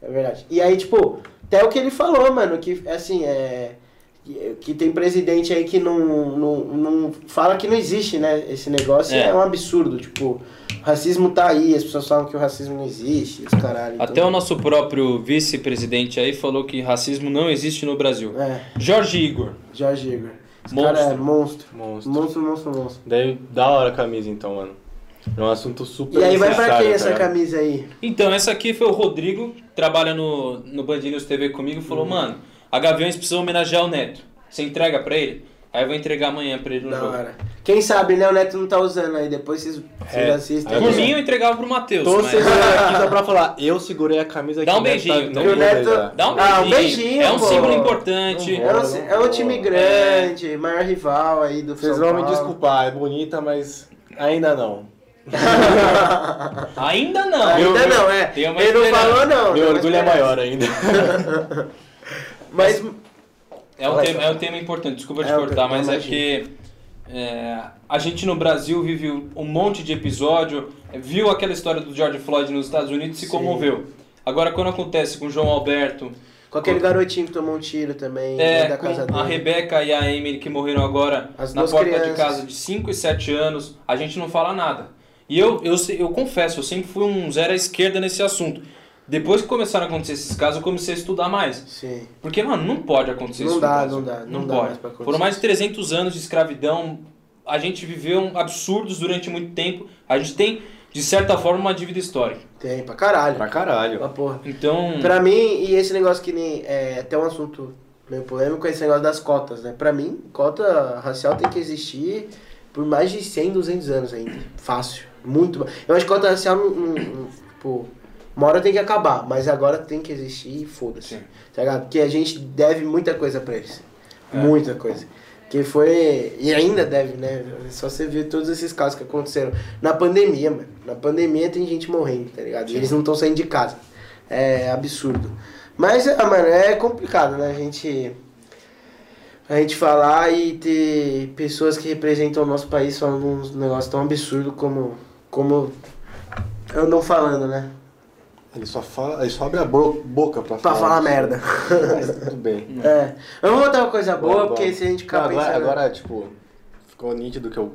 É verdade. E aí, tipo, até o que ele falou, mano, que assim, é. Que- Que tem presidente aí que não, não, não fala que não existe, né? Esse negócio é. É. um absurdo. Tipo, o racismo tá aí, as pessoas falam que o racismo não existe, os caralho. então- Até o nosso próprio vice-presidente aí falou que racismo não existe no Brasil. É, Jorge Igor. Jorge Igor. Esse Monstro. cara é monstro. Monstro. Monstro, monstro, monstro. Daí, da hora a camisa então, mano. É um assunto super E aí vai pra quem tá essa camisa aí? Então, essa aqui foi o Rodrigo, que trabalha no, no Band News TV comigo, e falou, Uhum. mano, a Gaviões precisa homenagear o Neto. Você entrega pra ele? Aí eu vou entregar amanhã pra ele no Da jogo. hora. Quem sabe, né? O Neto não tá usando aí, depois vocês, vocês É. assistem. Por eu mim, eu entregava pro Matheus. Tô mas- segurando aqui só pra falar, eu segurei a camisa Dá um beijinho, tá- então. não Que o vou Neto-. Dá um Ah, um beijinho. beijinho, É um pô. símbolo importante. Não É um, é um time grande, maior rival aí do Vocês vão me desculpar, é bonita, mas ainda não. Ainda não. Ainda Eu- não, é. Ele não falou não. Meu orgulho é maior ainda. Mas, É um, tema, é um tema importante, desculpa te É, cortar, mas é que é, a gente no Brasil vive um monte de episódio, viu aquela história do George Floyd nos Estados Unidos e se Sim. comoveu. Agora, quando acontece com o João Alberto, com aquele garotinho que tomou um tiro também, é, da com casa dele. a Rebeca e a Emily que morreram agora As na porta de crianças. casa de 5 e 7 anos, a gente não fala nada. E eu, eu, eu confesso, eu sempre fui um zero à esquerda nesse assunto. Depois que começaram a acontecer esses casos, eu comecei a estudar mais. Sim. Porque, mano, não pode acontecer Não isso. dá, não dá, não Não, dá pode. mais Foram mais de isso. 300 anos de escravidão. A gente viveu absurdos durante muito tempo. A gente tem, de certa forma, uma dívida histórica. Tem, pra caralho. Pra caralho. Pra porra. Então. Pra mim, e esse negócio que nem. É até um assunto meio polêmico é esse negócio das cotas, né? Pra mim, cota racial tem que existir por mais de 100, 200 anos ainda. Fácil. Muito. Eu acho que cota racial, não, não, não, tipo, uma hora tem que acabar, mas agora tem que existir e foda-se. Tá ligado? Porque a gente deve muita coisa pra eles. É. Muita coisa. Que foi. E ainda deve, né? Só você ver todos esses casos que aconteceram. Na pandemia, mano. Na pandemia tem gente morrendo, tá ligado? E eles não estão saindo de casa. É absurdo. Mas, ah, mano, é complicado, né? A gente. A gente falar e ter pessoas que representam o nosso país falando uns negócios tão absurdos como. Como andam falando, né? Ele só fala, ele só abre a bo- boca pra, Pra falar merda. Mas tudo bem. É. Vamos botar uma coisa boa, porque se a gente ficar agora, pensando- agora, tipo, ficou nítido que eu.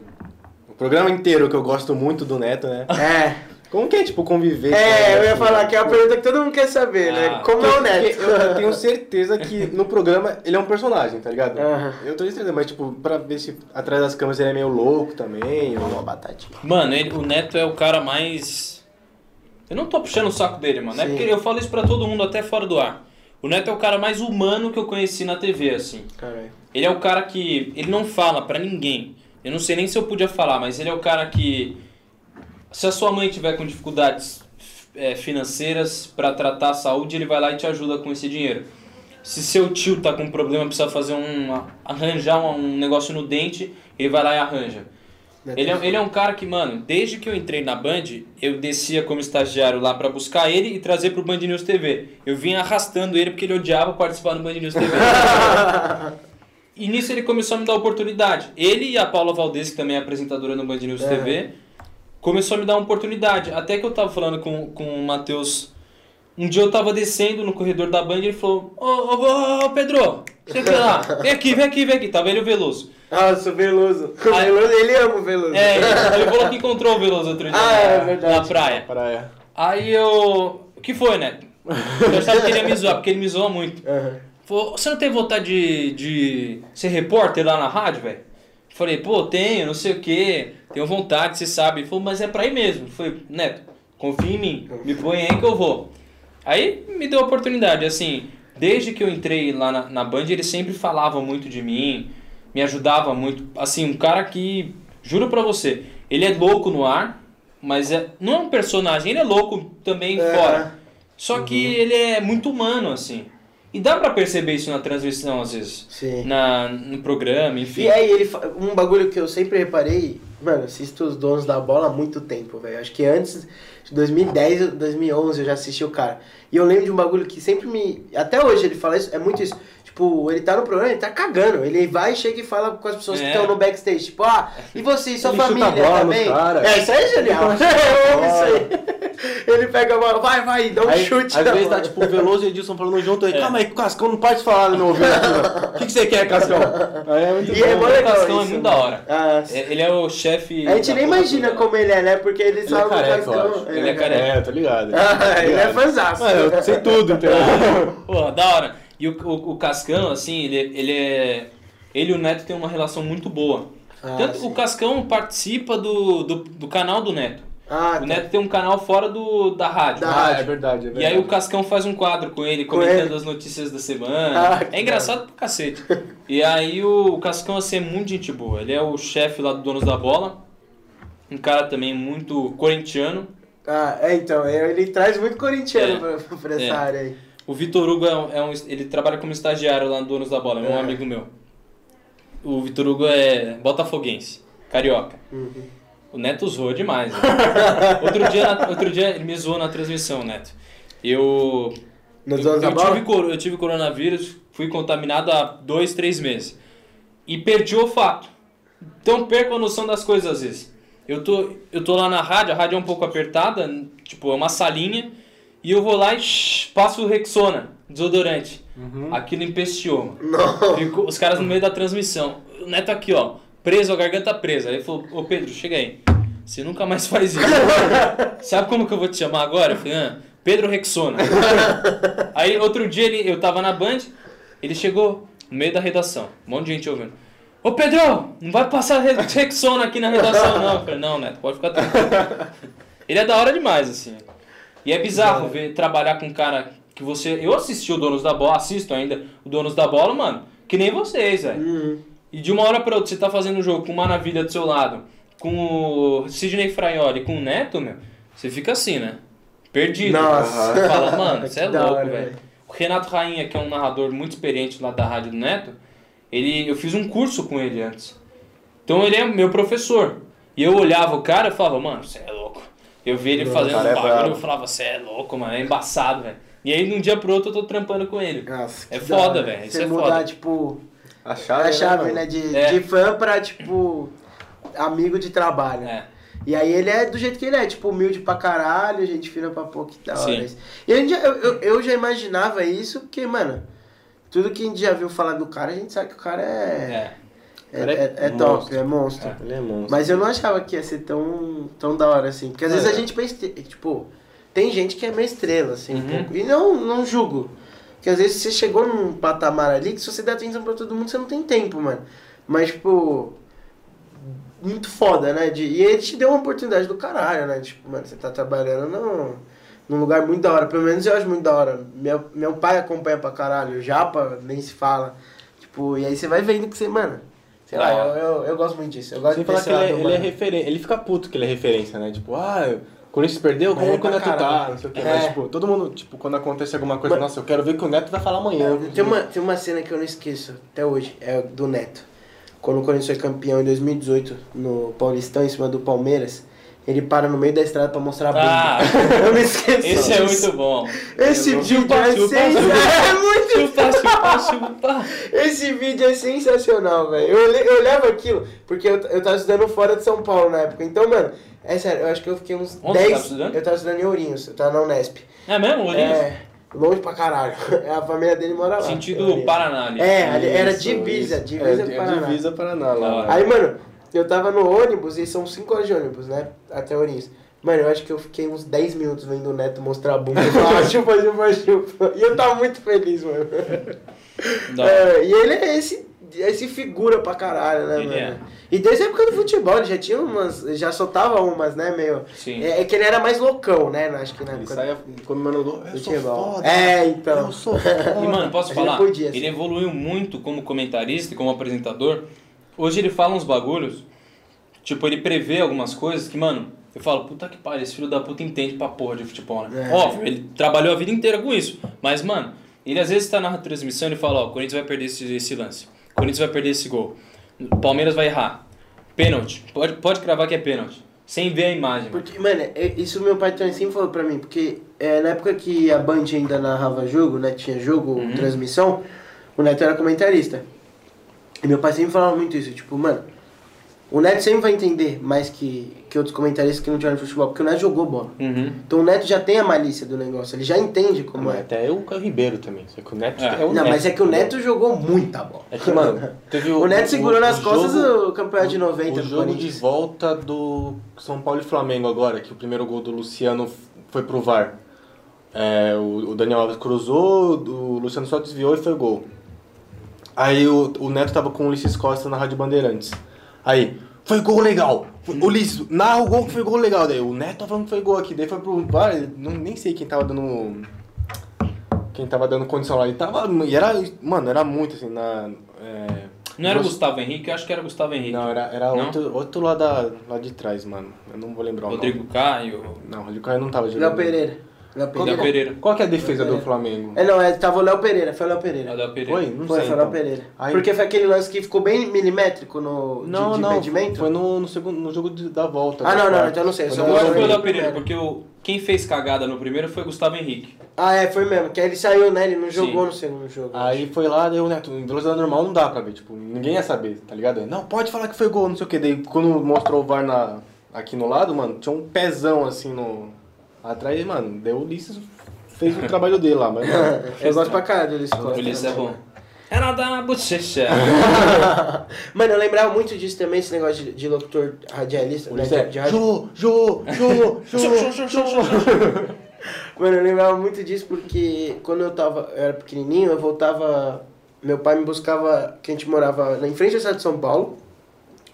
O programa inteiro que eu gosto muito do Neto, né? É. Como que é, tipo, conviver com É, eu ia ele, falar assim, que é a pergunta que todo mundo quer saber, né? Ah. Como é o Neto? Eu, eu tenho certeza que no programa ele é um personagem, tá ligado? Eu tô certeza, mas tipo, pra ver se atrás das câmeras ele é meio louco também. Uma Ou... batatinha. Mano, ele- o Neto é o cara mais. Eu não tô puxando o saco dele, mano. É Sim. porque eu falo isso pra todo mundo, até fora do ar. O Neto é o cara mais humano que eu conheci na TV, assim. Caralho. Ele é o cara que. Ele não fala pra ninguém. Eu não sei nem se eu podia falar, mas ele é o cara que. Se a sua mãe tiver com dificuldades é, financeiras pra tratar a saúde, ele vai lá e te ajuda com esse dinheiro. Se seu tio tá com problema, precisa fazer um. arranjar um, um negócio no dente, ele vai lá e arranja. Ele é, ele é um cara que, mano, desde que eu entrei na Band, eu descia como estagiário lá pra buscar ele e trazer pro Band News TV. Eu vinha arrastando ele porque ele odiava participar do Band News TV. e nisso ele começou a me dar oportunidade. Ele e a Paula Valdez, que também é apresentadora no Band News É. TV, começou a me dar uma oportunidade. Até que eu tava falando com, com o Matheus. Um dia eu tava descendo no corredor da Band e ele falou: Ô, ô, ô, ô, Pedro, sei lá, vem aqui, vem aqui, vem aqui. Tava ele o Veloso. Nossa, o Veloso. O Ah, Veloso, ele ama o Veloso. É, ele falou que encontrou o Veloso outro dia Ah, na, é verdade. na praia. Praia. Aí eu. O que foi, né? Eu achava que ele ia me zoar, porque ele me zoa muito. Aham. Falou, você não tem vontade de, de ser repórter lá na rádio, velho? Falei, pô, tenho, não sei o quê, tenho vontade, você sabe. Ele falou, mas é pra ir mesmo. Falei, Neto, confia em mim, me põe aí que eu vou. Aí me deu a oportunidade, assim, desde que eu entrei lá na, na Band, ele sempre falava muito de mim, me ajudava muito. Assim, um cara que, juro pra você, ele é louco no ar, mas é, não é um personagem, ele é louco também É. fora. Só que ele é muito humano, assim. E dá pra perceber isso na transmissão, às vezes. Sim. Na, no programa, enfim. E aí, ele um bagulho que eu sempre reparei, mano, assisto os donos da bola há muito tempo, velho. Acho que antes de 2010, 2011 eu já assisti o cara. E eu lembro de um bagulho que sempre me. Até hoje ele fala isso, é muito isso. Tipo, ele tá no programa, ele tá cagando. Ele vai, chega e fala com as pessoas que É. estão no backstage. Tipo, ah, e você, e sua Ele família tá cara. É, isso aí é genial. eu amo isso aí. Ele pega a bola, vai, vai, dá um Aí, chute. às vezes tá tipo o Veloso e Edilson falando junto aí. É. Calma aí, Cascão, não pode falar no meu ouvido mano. O que, que você quer, Cascão? Aí é muito E é bom. O legal Cascão é isso, muito né? da hora. Ah, É, Ele é o chefe. a gente nem imagina como ele é, né? Porque ele Ele é sabe careca, o eu Cascão. acho. Ele é careca. É, tô ligado. Ah, ele é. Mano, eu sei tudo, entendeu? Porra, da hora. E o, o, o Cascão, assim, ele, ele é. Ele e o Neto têm uma relação muito boa. Ah, Tanto sim. o Cascão participa do, do, do canal do Neto. Ah, O tá. Neto tem um canal fora do, da rádio. Da Ah, rádio. é verdade, é verdade. E aí o Cascão faz um quadro com ele, Com comentando ele. as notícias da semana. Ah, é engraçado pra cacete. E aí o, o Cascão, assim, é muito gente boa. Ele é o chefe lá do Donos da Bola. Um cara também muito corintiano. Ah, é, então, ele traz muito corintiano É. pra, pra essa É. área aí. O Vitor Hugo é um, é um- Ele trabalha como estagiário lá no Donos da Bola, é um É. amigo meu. O Vitor Hugo é botafoguense, carioca. Uhum. O Neto zoou demais. né? outro, dia, outro dia ele me zoou na transmissão, Neto. Eu. Eu, eu tive, eu tive coronavírus, fui contaminado há dois, três meses. E perdi o olfato. Então perco a noção das coisas às vezes. Eu tô, eu tô lá na rádio, a rádio é um pouco apertada, tipo, é uma salinha, e eu vou lá e shh, passo o Rexona, desodorante. Aquilo empesteou, mano. Não. Ficou- os caras no meio da transmissão. O Neto aqui, ó, preso, a garganta presa. Aí ele falou, ô Pedro, chega aí. Você nunca mais faz isso. Sabe como que eu vou te chamar agora? Eu falei, ah, Pedro Rexona. aí outro dia ele, eu tava na Band, ele chegou no meio da redação. Um monte de gente ouvindo. Ô Pedro, não vai passar Re- Rexona aqui na redação, não. Eu falei, não, Neto, pode ficar tranquilo. Ele é da hora demais, assim. E é bizarro ver trabalhar com um cara que você. Eu assisti o Donos da Bola, assisto ainda o Donos da Bola, mano, que nem vocês, velho. Uhum. E de uma hora pra outra, você tá fazendo um jogo com uma na vida do seu lado, com o Sidney Fraioli e com o Neto, meu, você fica assim, né? Perdido. Nossa. Você fala, mano, você é louco, velho. O Renato Rainha, que é um narrador muito experiente lá da rádio do Neto, ele, eu fiz um curso com ele antes. Então ele é meu professor. E eu olhava o cara e falava, mano, você é louco. Eu vi ele fazendo é um bagulho brabo. eu falava, você é louco, mano, é embaçado, velho. E aí, de um dia pro outro, eu tô trampando com ele. Nossa, É foda, velho, isso Você é mudar, foda. tipo, A a chave, chave, mano? né? De, É. de fã pra, tipo, amigo de trabalho. É. E aí ele é do jeito que ele é, tipo, humilde pra caralho, gente fina pra pouco que da hora. Sim. E a gente já- eu, eu, eu já imaginava isso, porque, mano, tudo que a gente já viu falar do cara, a gente sabe que o cara é. É. É, é- é um top, monstro. é monstro. Ele é monstro. Mas eu não achava que ia ser tão, tão da hora assim. Porque às vezes É. a gente pensa, tipo, tem gente que é meio estrela, assim, um Uhum. pouco. E não, não julgo. Porque às vezes você chegou num patamar ali que se você der atenção pra todo mundo, você não tem tempo, mano. Mas, tipo, muito foda, né? De, e ele te deu uma oportunidade do caralho, né? Tipo, mano, você tá trabalhando num, num lugar muito da hora. Pelo menos eu acho muito da hora. Meu, meu pai acompanha pra caralho, o Japa nem se fala. Tipo, e aí você vai vendo que você, mano. Sei lá, eu, eu, eu gosto muito disso. Eu gosto Sem de falar que ele é, ele é referência. Ele fica puto que ele é referência, né? Tipo, ah, o Corinthians perdeu, como é que o Neto tá? Não sei o quê. É. Mas, tipo, todo mundo, tipo, quando acontece alguma coisa, Mas- nossa, eu quero ver o que o Neto vai falar amanhã. Tem uma, tem uma cena que eu não esqueço até hoje, é do Neto. Quando o Corinthians foi campeão em 2018 no Paulistão, em cima do Palmeiras, ele para no meio da estrada pra mostrar a bunda. Ah, eu não esqueço. esse é muito bom. Esse Eu- vídeo Chupa, é sensacional. É muito Chupa, chupa, chupa. Esse vídeo é sensacional, velho. Eu, eu olhava aquilo, porque eu, eu tava estudando fora de São Paulo na época. Então, mano, é sério, eu acho que eu fiquei uns Onde você 10. tava estudando? Eu tava estudando em Ourinhos, eu tava na Unesp. É mesmo, Ourinhos? É, longe pra caralho. A família dele mora lá. Sentido. Paraná ali. É, ali era Isso, divisa, isso. divisa é, é Paraná. divisa Paraná lá. Aí, mano, eu tava no ônibus e são 5 horas de ônibus, né? Até Ourinhos. Mano, eu acho que eu fiquei uns 10 minutos vendo o Neto mostrar a bunda e falar chupa, chupa, chupa. E eu tava muito feliz, mano. É, e ele é esse, esse figura pra caralho, né, Ele mano? é. E desde a época do futebol, ele já tinha umas. Já soltava umas, né, meio. Sim. É, é que ele era mais loucão, né? Acho que na Ele época. saia comemorando. Eu futebol. foda. É, então. Eu sou foda. E, mano, posso ele falar? podia, assim. Ele evoluiu muito como comentarista e como apresentador. Hoje ele fala uns bagulhos, tipo, ele prevê algumas coisas que, mano, eu falo, puta que pariu, esse filho da puta entende pra porra de futebol, né? É. Óbvio, ele trabalhou a vida inteira com isso. Mas, mano, ele às vezes tá na transmissão e fala, ó, o Corinthians vai perder esse, esse lance. O Corinthians vai perder esse gol. O Palmeiras vai errar. Pênalti. Pode, pode cravar que é pênalti. Sem ver a imagem. mano. Porque, mano, é- isso meu pai também sempre falou pra mim, porque é, na época que a Band ainda narrava jogo, né? Tinha jogo, Uhum. transmissão, o Neto era comentarista. E meu pai sempre falava muito isso, tipo, mano, o Neto sempre vai entender mais que, que outros comentaristas que não jogam futebol, porque o Neto jogou bola. Uhum. Então o Neto já tem a malícia do negócio, ele já entende como é. Até o Caio Ribeiro também. Só que o Neto É. é, o Não, Neto. mas é que o Neto jogou muita bola. É que, mano, teve o. O Neto segurou nas costas jogo- o campeonato de 90 O do jogo de volta do São Paulo e Flamengo agora, que o primeiro gol do Luciano foi pro VAR. É, o, o Daniel Alves cruzou, o Luciano só desviou e foi gol. Aí o, o Neto tava com o Ulisses Costa na Rádio Bandeirantes. Aí, foi gol legal. Foi- Ulisses, narra o gol que foi gol legal. Daí o Neto tá falando que foi gol aqui. Daí foi pro VAR, não, nem sei quem tava dando. Quem tava dando condição lá. Ele tava. E era. Mano, era muito assim, na. é, Não era o. Gustavo Henrique? Eu acho que era Gustavo Henrique. não, era, era Não? outro, outro lá, da, lá de trás, mano. Eu não vou lembrar o Rodrigo Caio. nome. Não, o Rodrigo Caio não tava jogando. Léo Pereira. Léo Qual, Léo Pereira. Pereira. qual que é a defesa do Flamengo? É, não, é, tava o Léo Pereira, foi o Léo Pereira. É o Léo Pereira. Foi? Não Foi, sei. foi o Léo então. Pereira. Aí- Porque foi aquele lance que ficou bem milimétrico no, de- Não, de, não, impedimento? foi no, no, segundo, no jogo de- da volta. Ah, não, não, então eu não sei, Foi só Eu acho que foi o Léo Pereira, porque o, quem fez cagada no primeiro foi o Gustavo Henrique. Ah, é, foi mesmo. Que aí ele saiu, né? Ele não Sim. jogou no segundo jogo. Aí foi lá, deu, né? Em velocidade normal não dá pra ver, tipo, ninguém ia saber, tá ligado? Não, pode falar que foi gol, não sei o que. Daí quando mostrou o VAR na, aqui no lado, mano, tinha um pezão assim no. Atrás, mano, deu o Ulisses, fez o trabalho dele lá, mas. mano, eu gosto pra caralho do Ulisses O Costa. Ulisses é bom. Era da bochecha. Mano, eu lembrava muito disso também, esse negócio de, de locutor radialista. Né, Ulisses de, é. de rádio. Jô, Jô, Jô, Jô. Mano, eu lembrava muito disso porque quando eu tava, eu era pequenininho, eu voltava. Meu pai me buscava, que a gente morava na frente da cidade de São Paulo.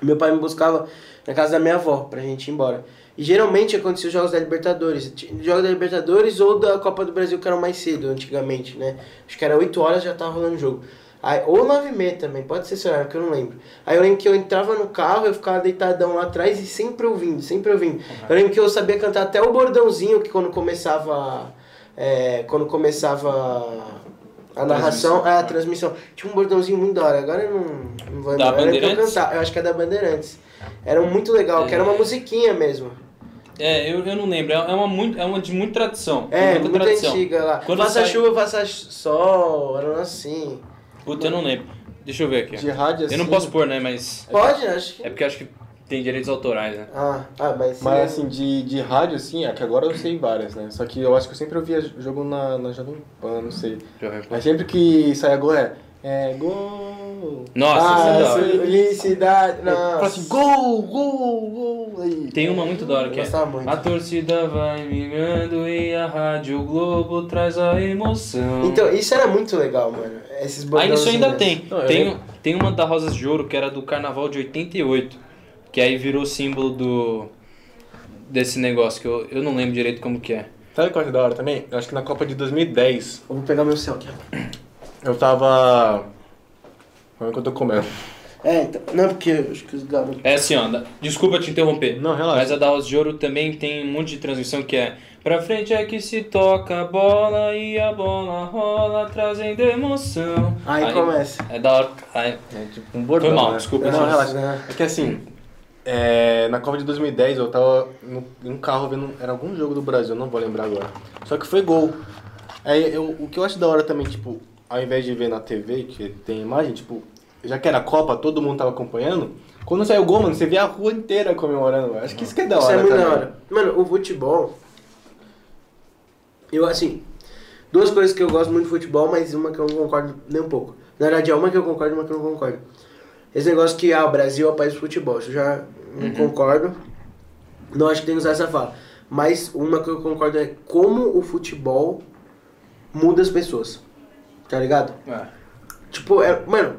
Meu pai me buscava na casa da minha avó pra gente ir embora. E geralmente acontecia os jogos da Libertadores. Jogos da Libertadores ou da Copa do Brasil, que eram mais cedo, antigamente, né? Acho que era 8 horas já tava rolando o jogo. Aí, ou 9 e meia também, pode ser esse horário, que eu não lembro. Aí eu lembro que eu entrava no carro, eu ficava deitadão lá atrás e sempre ouvindo, sempre ouvindo. Eu lembro que eu sabia cantar até o bordãozinho, que quando começava. é, quando começava a narração, a transmissão. Tinha um bordãozinho muito da hora, agora eu não, não vou lembrar. Eu eu cantava, eu acho que é da Bandeirantes. Era muito legal, que era uma musiquinha mesmo. É, eu, eu não lembro. É uma, muito, é uma de muita tradição. É, muita muito tradição. antiga lá. Quando faça sai- chuva, faça sol, era assim. Puta, eu não lembro. Deixa eu ver aqui. De rádio assim. Eu não posso pôr, né? Mas. Pode, acho que. É porque acho que tem direitos autorais, né? Ah, ah, mas. Mas assim, de, de rádio, assim, é que agora eu sei várias, né? Só que eu acho que eu sempre ouvia jogo na, na Jovem Pan, não sei. Mas sempre que saia gol é. É gol. Nossa, ah, isso é da hora. felicidade. Fala Nossa. assim, gol, gol, gol. Aí. Tem uma muito da hora que é. Gostava muito. A torcida vai migrando e a Rádio Globo traz a emoção. Então, isso era muito legal, mano. Esses Ainda isso ainda bordãozinhos. tem. Não, tem, tem uma da Rosas de Ouro que era do carnaval de 88. Que aí virou símbolo do. desse negócio que eu, eu não lembro direito como que é. Sabe que eu acho da hora também? Eu acho que na Copa de 2010 Eu vou pegar meu céu aqui. Eu tava. Como é que eu tô comendo? É, então. Não, porque eu acho que os garotos. É assim, ó. da- Desculpa te interromper. Não, relaxa. Mas a da de Ouro também tem um monte de transmissão que é. Pra frente é que se toca a bola e a bola rola trazendo emoção. Aí começa. É da hora. Aí, É tipo um bordão. Foi mal, né? desculpa, Não, relaxa. É que assim, é, na Copa de 2010 eu tava no, em um carro vendo. Era algum jogo do Brasil, não vou lembrar agora. Só que foi gol. Aí eu, o que eu acho da hora também, tipo, ao invés de ver na TV, que tem imagem, tipo, já que era Copa, todo mundo tava acompanhando. Quando saiu o gol, mano, você via a rua inteira comemorando. Acho que isso que é da hora. Isso é muito também. da hora. Mano, o futebol. Eu, assim. Duas coisas que eu gosto muito de futebol, mas uma que eu não concordo nem um pouco. Na verdade, é uma que eu concordo e uma que eu não concordo. Esse negócio que ah, o Brasil é o país do futebol. Isso eu já não concordo. Não acho que tem que usar essa fala. Mas uma que eu concordo é como o futebol muda as pessoas. Tá ligado? é. Tipo, é, mano,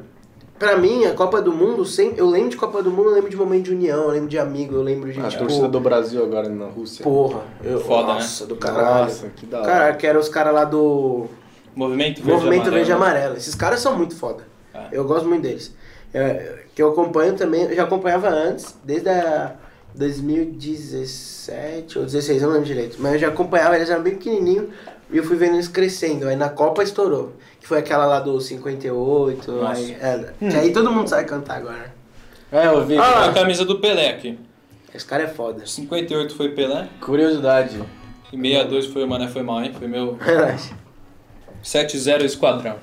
pra mim, a Copa do Mundo, sem, eu lembro de Copa do Mundo, eu lembro de momento de união, eu lembro de amigo, eu lembro de, A tipo... torcida do Brasil agora na Rússia. Porra, eu, Foda, né? nossa, do caralho. Nossa, que da hora. Cara, que eram os caras lá do Movimento Verde Movimento Amarelo. Verde Amarelo. Esses caras são muito foda. É. Eu gosto muito deles. É, que eu acompanho também, eu já acompanhava antes, desde a 2017 ou 16, eu não lembro direito. Mas eu já acompanhava, eles eram bem pequenininhos e eu fui vendo eles crescendo. Aí na Copa estourou. Que foi aquela lá do 58. Nossa. Aí, é, que aí todo mundo sabe cantar agora. É, eu vi. Ah, A camisa do Pelé aqui. Esse cara é foda. 58 foi Pelé. Curiosidade. E 62 foi o Mané foi mal, hein? Foi meu Verdade. 7-0 esquadrão.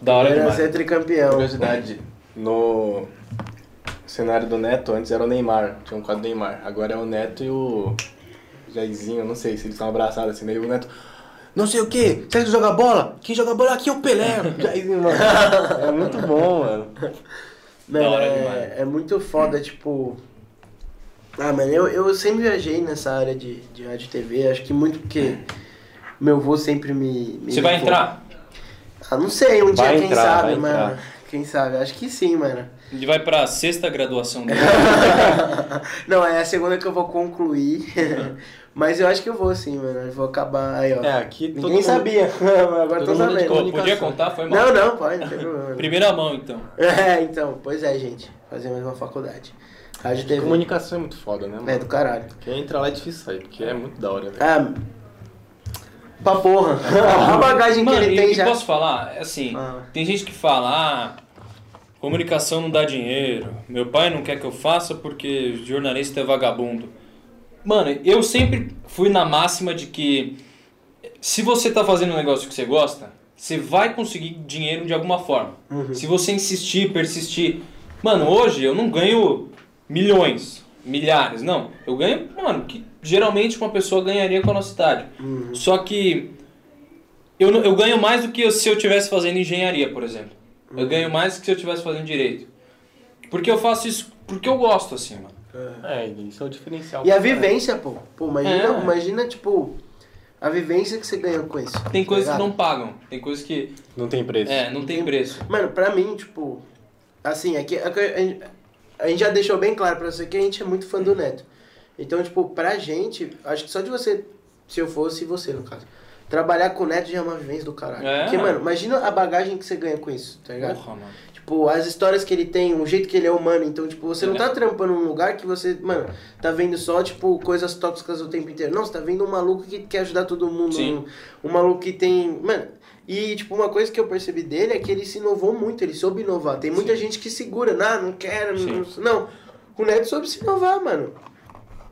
Da hora Era demais. ser tricampeão. Curiosidade. No cenário do Neto, antes era o Neymar. Tinha um quadro do Neymar. Agora é o Neto e o Jairzinho. Não sei se eles estão abraçados assim. Daí o Neto... Não sei o que, você joga bola? Quem joga bola aqui é o Pelé. É muito bom, mano. Mano, é, é muito foda, tipo. Ah, mano, eu, eu sempre viajei nessa área de, de rádio e TV, acho que muito porque meu avô sempre me. me Você vai levou. entrar? Ah, não sei, um dia, Vai quem entrar, sabe, vai mano. entrar. Quem sabe? Acho que sim, mano. Ele vai pra sexta graduação dele. não, é a segunda que eu vou concluir. Mas eu acho que eu vou sim, mano. Eu vou acabar aí, ó. É, aqui todo Ninguém mundo- sabia, mas agora todo tô sabendo. Pô, podia contar? Foi mal. Não, não, pode, não tem problema. Primeira mão, então. É, então, pois é, gente. Fazer mais uma faculdade. Rádio TV. Comunicação é muito foda, né, mano? É do caralho. Quem entra lá é difícil sair, porque é muito da hora, velho. Ah, pra porra. a bagagem Mano, que ele e, tem e já. posso falar? É Assim, Ah. tem gente que fala, ah, comunicação não dá dinheiro. Meu pai não quer que eu faça porque jornalista é vagabundo. Mano, eu sempre fui na máxima de que se você tá fazendo um negócio que você gosta, você vai conseguir dinheiro de alguma forma. Uhum. Se você insistir, persistir. Mano, hoje eu não ganho milhões, milhares, não. Eu ganho, mano, que geralmente uma pessoa ganharia com a nossa idade. Uhum. Só que eu, eu ganho mais do que se eu estivesse fazendo engenharia, por exemplo. Uhum. Eu ganho mais do que se eu estivesse fazendo direito. Porque eu faço isso porque eu gosto, assim, mano. É, isso é o diferencial. E a vivência, pô. Pô, imagina, É. imagina, tipo, a vivência que você ganhou com isso. Tem tá coisas que não pagam, tem coisas que. Não tem preço. É, não tem preço. Mano, pra mim, tipo, assim, aqui, aqui a, gente, a gente já deixou bem claro pra você que a gente é muito fã do Neto. Então, tipo, pra gente, acho que só de você, se eu fosse você, no caso, trabalhar com o Neto já é uma vivência do caralho. É. Porque, mano, imagina a bagagem que você ganha com isso, tá ligado? Porra, mano. Tipo, as histórias que ele tem, o jeito que ele é humano. Então, tipo, você não É. tá trampando num lugar que você, mano, tá vendo só, tipo, coisas tóxicas o tempo inteiro. Não, você tá vendo um maluco que quer ajudar todo mundo. Sim. Um, um maluco que tem. Mano. E, tipo, uma coisa que eu percebi dele é que ele se inovou muito, ele soube inovar. Tem muita Sim. gente que segura, não, não quero, não, Sim. não. O Neto soube se inovar, mano.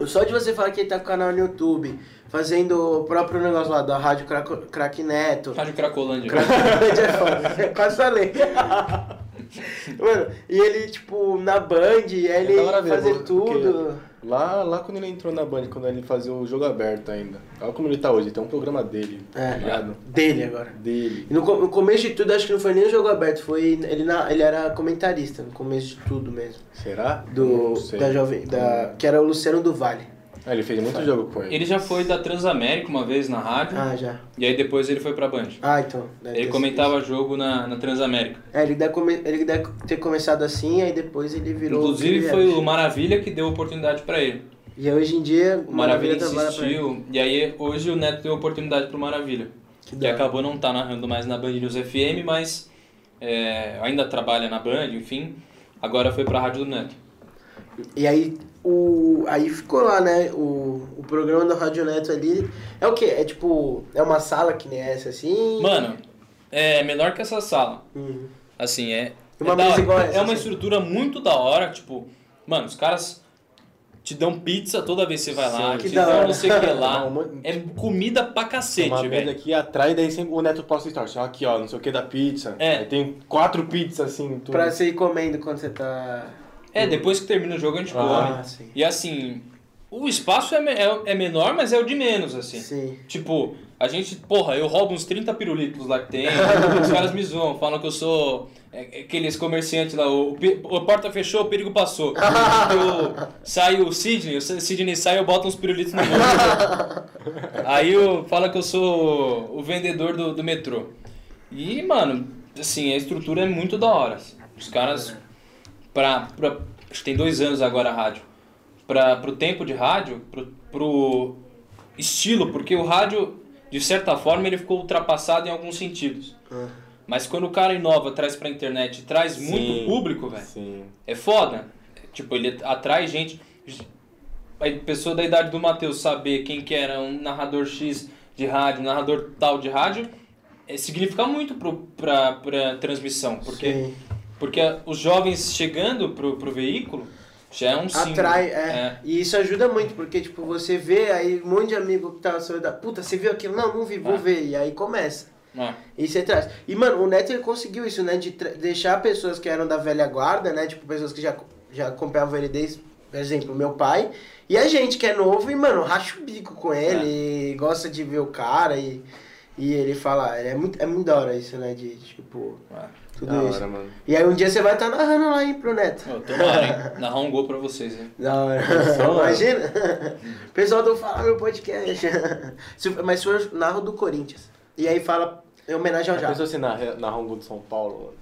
Só de você falar que ele tá com canal no YouTube, fazendo o próprio negócio lá da Rádio Crack, Crack Neto. Rádio Cracolândia. Cracolândia é foda. Quase falei. Mano, e ele, tipo, na Band, aí ele É hora ver, fazer tudo. Lá, lá quando ele entrou na Band, quando ele fazia o jogo aberto ainda. Olha como ele tá hoje, tem um programa dele, tá É, ligado? dele agora. Dele. No, no começo de tudo, acho que não foi nem o jogo aberto, foi. Ele, na, ele era comentarista no começo de tudo mesmo. Será? Do. Da jovem. Da, que era o Luciano do Vale. Ah, ele fez muito jogo com ele. Ele já foi da Transamérica uma vez na rádio. Ah, já. E aí depois ele foi pra Band. Ah, então. Ele comentava jogo na, na Transamérica. isso. É, ele deve, come- ele deve ter começado assim, aí depois ele virou. Inclusive foi o Maravilha que deu oportunidade pra ele. E hoje em dia. O Maravilha ele. insistiu. E aí hoje o Neto deu oportunidade pro Maravilha. Que Que acabou não tá narrando mais na Band News FM, mas é, ainda trabalha na Band, enfim. Agora foi pra Rádio do Neto. E aí, o, aí ficou lá, né? O, o programa do Rádio Neto ali. É o quê? É tipo. É uma sala que nem essa assim? Mano, é menor que essa sala. Uhum. Assim, é. Uma é, da mesa hora. igual essa, é uma assim. estrutura muito da hora, tipo, mano, os caras te dão pizza toda vez que você vai lá, Sim, que te da dão não sei o que lá. É comida pra cacete, uma velho. aqui atrás, daí sempre o Neto posta stories. Aqui, ó, não sei o que da pizza. É. Aí tem quatro pizzas assim, tudo. Pra você ir comendo quando você tá. É, depois que termina o jogo a gente Ah, come. sim. E assim, o espaço é, é, é menor, mas é o de menos, assim. Sim. Tipo, a gente, porra, eu roubo uns 30 pirulitos lá que tem, os caras me zoam, falam que eu sou é, aqueles comerciantes lá, o, a porta fechou, o perigo passou. Eu, sai o Sidney, o Sidney sai, eu boto uns pirulitos no bolso. Aí eu fala que eu sou o vendedor do, do metrô. E, mano, assim, a estrutura é muito da hora. assim. Os caras, pra, acho que tem dois anos agora a rádio, pra, pro tempo de rádio, pro, pro estilo, porque o rádio, de certa forma, ele ficou ultrapassado em alguns sentidos. Ah. Mas quando o cara inova, traz pra internet, traz Sim. muito público, velho, é foda. Tipo, ele atrai gente. A pessoa da idade do Matheus saber quem que era um narrador X de rádio, um narrador tal de rádio, é, significa muito pro, pra, pra transmissão. Porque, Sim. Porque os jovens chegando pro, pro veículo já é um símbolo. Atrai, é. E isso ajuda muito, porque, tipo, você vê aí um monte de amigo que tá seu da puta, você viu aquilo? Não, não vi, vou É. ver. E aí começa. É. E você traz. E, mano, o Neto ele conseguiu isso, né? De deixar pessoas que eram da velha guarda, né? Tipo, pessoas que já, já acompanhavam ele desde, por exemplo, meu pai. E a gente que é novo e, mano, racha o bico com ele, e gosta de ver o cara e, e ele fala. É muito, é muito da hora isso, né? De, tipo, É. tudo Da isso. hora, mano. E aí um dia você vai estar narrando lá, hein, pro Neto. Ô, tomara, hein? Narrar um gol pra vocês, hein? Da hora. Só, Imagina? O pessoal do Fala Meu Podcast. Se- Mas se for narro do Corinthians. E aí fala em homenagem ao Japa. pensou assim na, na Rango de São Paulo?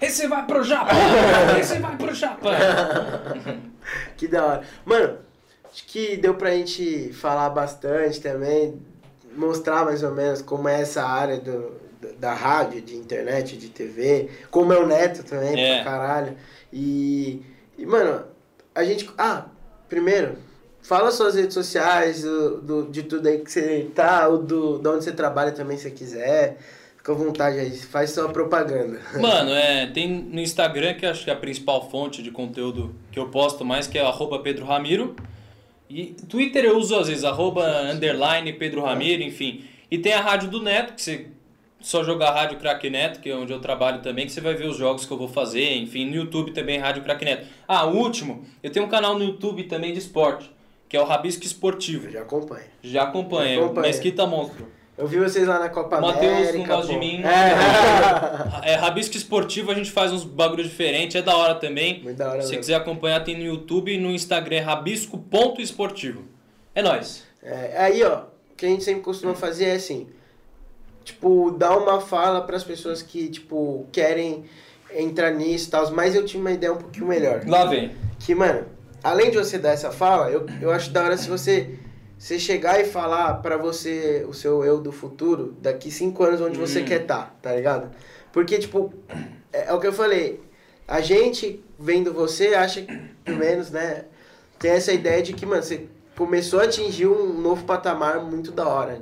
Esse vai pro Japa! Esse vai pro Japa! Que da hora. Mano, acho que deu pra gente falar bastante também, mostrar mais ou menos como é essa área do, da- rádio, de internet, de TV, como é o Neto também, É. pra caralho. E, e, mano, a gente. Ah, primeiro, fala suas redes sociais, do, do- de tudo aí que você tá, ou do, de onde você trabalha também, se você quiser. Fica à vontade aí, faz sua propaganda. Mano, é, tem no Instagram, que acho que é a principal fonte de conteúdo que eu posto mais, que é arroba Pedro Ramiro. E Twitter eu uso às vezes, arroba underline Pedro Ramiro, enfim. E tem a Rádio do Neto, que você só jogar Rádio Crack Neto, que é onde eu trabalho também, que você vai ver os jogos que eu vou fazer, enfim, no YouTube também Rádio Crack Neto. Ah, o último, eu tenho um canal no YouTube também de esporte, que é o Rabisco Esportivo. Eu já acompanho. Já acompanha, Acompanha. Mesquita Monstro. Eu vi vocês lá na Copa Matheus América. não gosta pô. de mim. É. É, Rabisco Esportivo a gente faz uns bagulho diferentes, é da hora também. Muito da hora Se você mesmo. quiser acompanhar, tem no YouTube e no Instagram é rabisco.esportivo. É nóis. É, aí, ó, o que a gente sempre costuma fazer é assim, tipo, dar uma fala pras pessoas que, tipo, querem entrar nisso e tal, mas eu tinha uma ideia um pouquinho melhor. Lá vem. Que, mano, além de você dar essa fala, eu, eu acho da hora se você, você chegar e falar pra você, o seu eu do futuro, daqui cinco anos onde você Hum. quer estar, tá ligado? Porque, tipo, é, é o que eu falei, a gente vendo você acha, que, pelo menos, né, tem essa ideia de que, mano, você começou a atingir um novo patamar muito da hora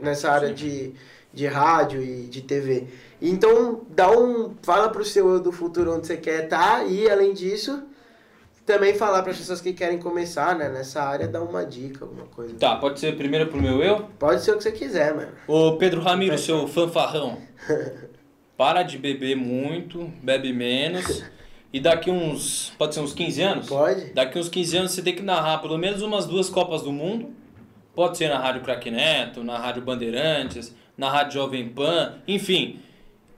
nessa área de, de rádio e de TV. Então, dá um. Fala pro seu eu do futuro onde você quer estar e, além disso, também falar para as pessoas que querem começar né, nessa área, dar uma dica, alguma coisa. Tá, pode ser primeiro pro meu eu? Pode ser o que você quiser, mano. Ô Pedro Ramiro, seu fanfarrão. Para de beber muito, bebe menos. E daqui uns. Pode ser uns 15 anos? Pode? Daqui uns 15 anos você tem que narrar pelo menos umas duas Copas do Mundo. Pode ser na Rádio Crack Neto, na Rádio Bandeirantes, na Rádio Jovem Pan, enfim.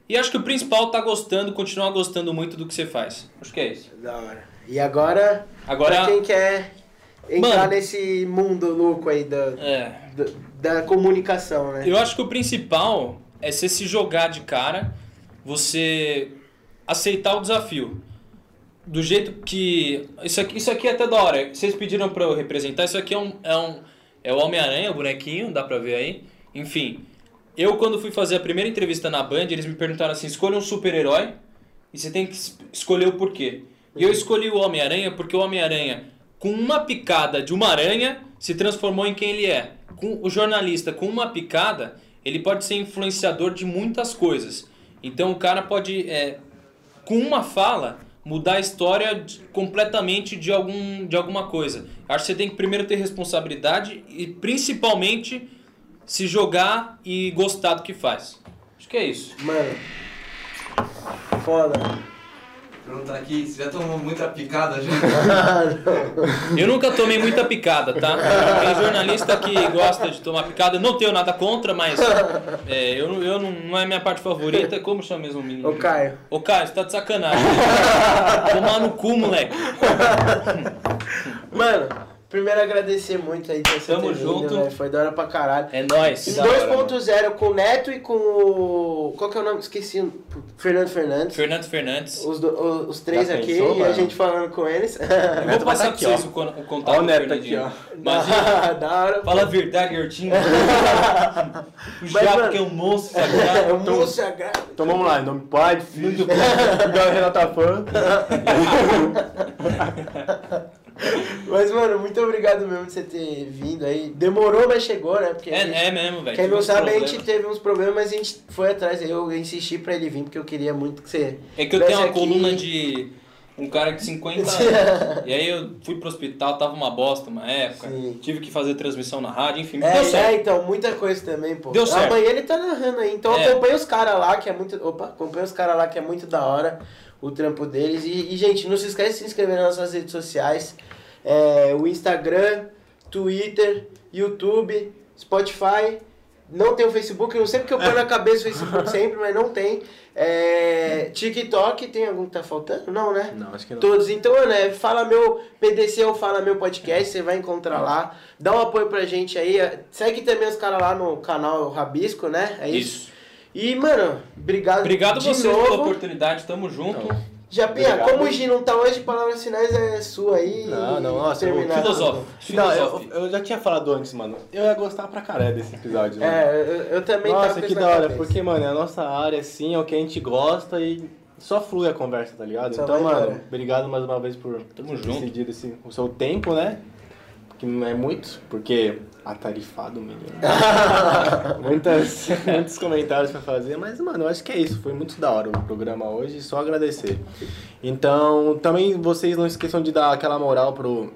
E acho que o principal tá gostando, continuar gostando muito do que você faz. Acho que é isso. Da hora. E agora, Agora- pra quem quer entrar Mano. nesse mundo louco aí da, É. da, da comunicação, né? Eu acho que o principal é você se jogar de cara, você aceitar o desafio. Do jeito que. Isso aqui, isso aqui é até da hora. Vocês pediram pra eu representar. Isso aqui é um. É, um, é o Homem-Aranha, o bonequinho, dá pra ver aí. Enfim. Eu, quando fui fazer a primeira entrevista na Band, eles me perguntaram assim: escolha um super-herói e você tem que es- escolher o porquê. E eu escolhi o Homem-Aranha porque o Homem-Aranha, com uma picada de uma aranha, se transformou em quem ele é. Com o jornalista, com uma picada, ele pode ser influenciador de muitas coisas. Então o cara pode, é, com uma fala, mudar a história de- completamente de, algum, de alguma coisa. Acho que você tem que primeiro ter responsabilidade e principalmente se jogar e gostar do que faz. Acho que é isso. Mano. Foda. Perguntar aqui, você já tomou muita picada já? Eu nunca tomei muita picada, tá? Tem jornalista que gosta de tomar picada. Eu não tenho nada contra, mas é, eu, não- eu não, não é minha parte favorita. Como chama mesmo o menino? Ô, Caio. Ô, Caio, você tá de sacanagem. Tomar no cu, moleque. Mano, primeiro agradecer muito aí por você Tamo ter vindo, junto. velho. Foi da hora pra caralho. É nóis. Em Da hora, mano. 2.0 com o Neto e com o. Qual que é o nome? Esqueci. Fernando Fernandes. Fernando Fernandes. Os, do- o- os três Já aqui pensou, e a mano? gente falando com eles. Eu vou passar tá pra aqui, vocês ó. o, con- o contato Ó o Neto Fernandinho. aqui, Imagina. da hora. Fala a verdade, Gertinho. o Mas, Japo mano, que é um monstro É sagrado. um moço sagrado. Então vamos lá, em nome do pai, do filho, do Obrigado, Renata Fã. Mas, mano, muito obrigado mesmo de você ter vindo aí. Demorou, mas chegou, né? Porque a gente- É, é mesmo, velho. Quem não sabe, a gente teve uns problemas, mas a gente foi atrás. Eu insisti pra ele vir, porque eu queria muito que você. É que eu tenho uma aqui. coluna de um cara de 50 anos. e aí eu fui pro hospital, tava uma bosta uma época. Sim. Tive que fazer transmissão na rádio, enfim. É, deu é, certo. então, muita coisa também, pô. Deu certo. Amanhã ele tá narrando aí. Então É. acompanha os caras lá, que é muito. Opa, acompanha os caras lá que é muito da hora o trampo deles. E, e, gente, não se esquece de se inscrever nas nossas redes sociais. É, o Instagram, Twitter, YouTube, Spotify. Não tem o Facebook, eu não sei porque eu ponho na cabeça o Facebook sempre, mas não tem. É, TikTok, tem algum que tá faltando? Não, né? Não, acho que não. Todos. Então, né, fala meu PDC ou fala meu podcast, você vai encontrar lá. Dá um apoio pra gente aí. Segue também os caras lá no canal Rabisco, né? É isso. Isso. E, mano, obrigado. Obrigado de vocês pela novo. oportunidade, tamo junto. Então. Japinha, Obrigado. como o Gi não tá hoje, palavras finais é sua aí. Não, não, nossa, terminar. Filosófico. Não, Filosófico. eu, eu já tinha falado antes, mano. Eu ia gostar pra caralho desse episódio, mano. É, eu, eu também tava Nossa, que da hora, cabeça. porque, mano, é a nossa área, assim, é o que a gente gosta e só flui a conversa, tá ligado? Só então, mano, embora. obrigado mais uma vez por Tamo ter junto. decidido esse, o seu tempo, né? Que não é muito, porque atarifado, menino. Muitas, muitos comentários pra fazer, mas, mano, eu acho que é isso. Foi muito da hora o programa hoje, só agradecer. Então, também vocês não esqueçam de dar aquela moral pro,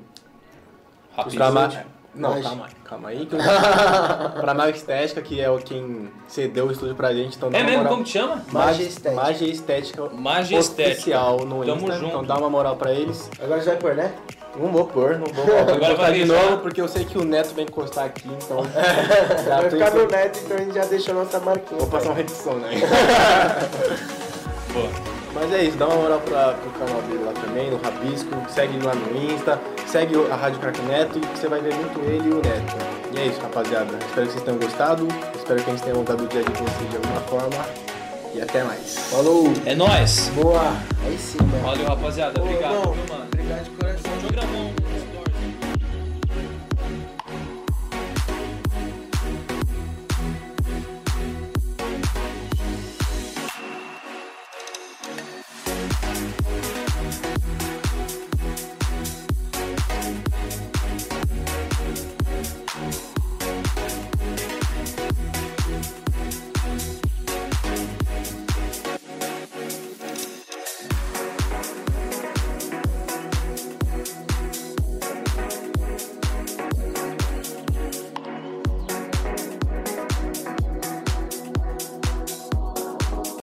pra. Ma- Não, Mas- calma aí, calma aí. Que eu... pra Magia Estética, que é o quem cedeu o estúdio pra gente, então dá É uma mesmo? moral. Como te chama? Magia Estética. Magia Estética Magia Estética. oficial no Tamo Insta, junto. então dá uma moral pra eles. Agora você vai pôr, né? Não vou pôr, não vou. Agora vai vai de novo, porque eu sei que o Neto vem encostar aqui, então. já vai ficar no neto, então a gente já deixou nossa marquinha. Vou passar uma edição, né? Boa. Mas é isso, dá uma moral pra, pro canal dele lá também, no Rabisco, segue lá no Insta, segue a Rádio Crack Neto e você vai ver muito ele e o Neto. E é isso, rapaziada. Espero que vocês tenham gostado, espero que a gente tenha mudado o dia de vocês de alguma forma. E até mais. Falou. É nóis. Boa. Aí sim, mano. Valeu, rapaziada. Ô, Obrigado, viu, mano? Obrigado de coração. Programão.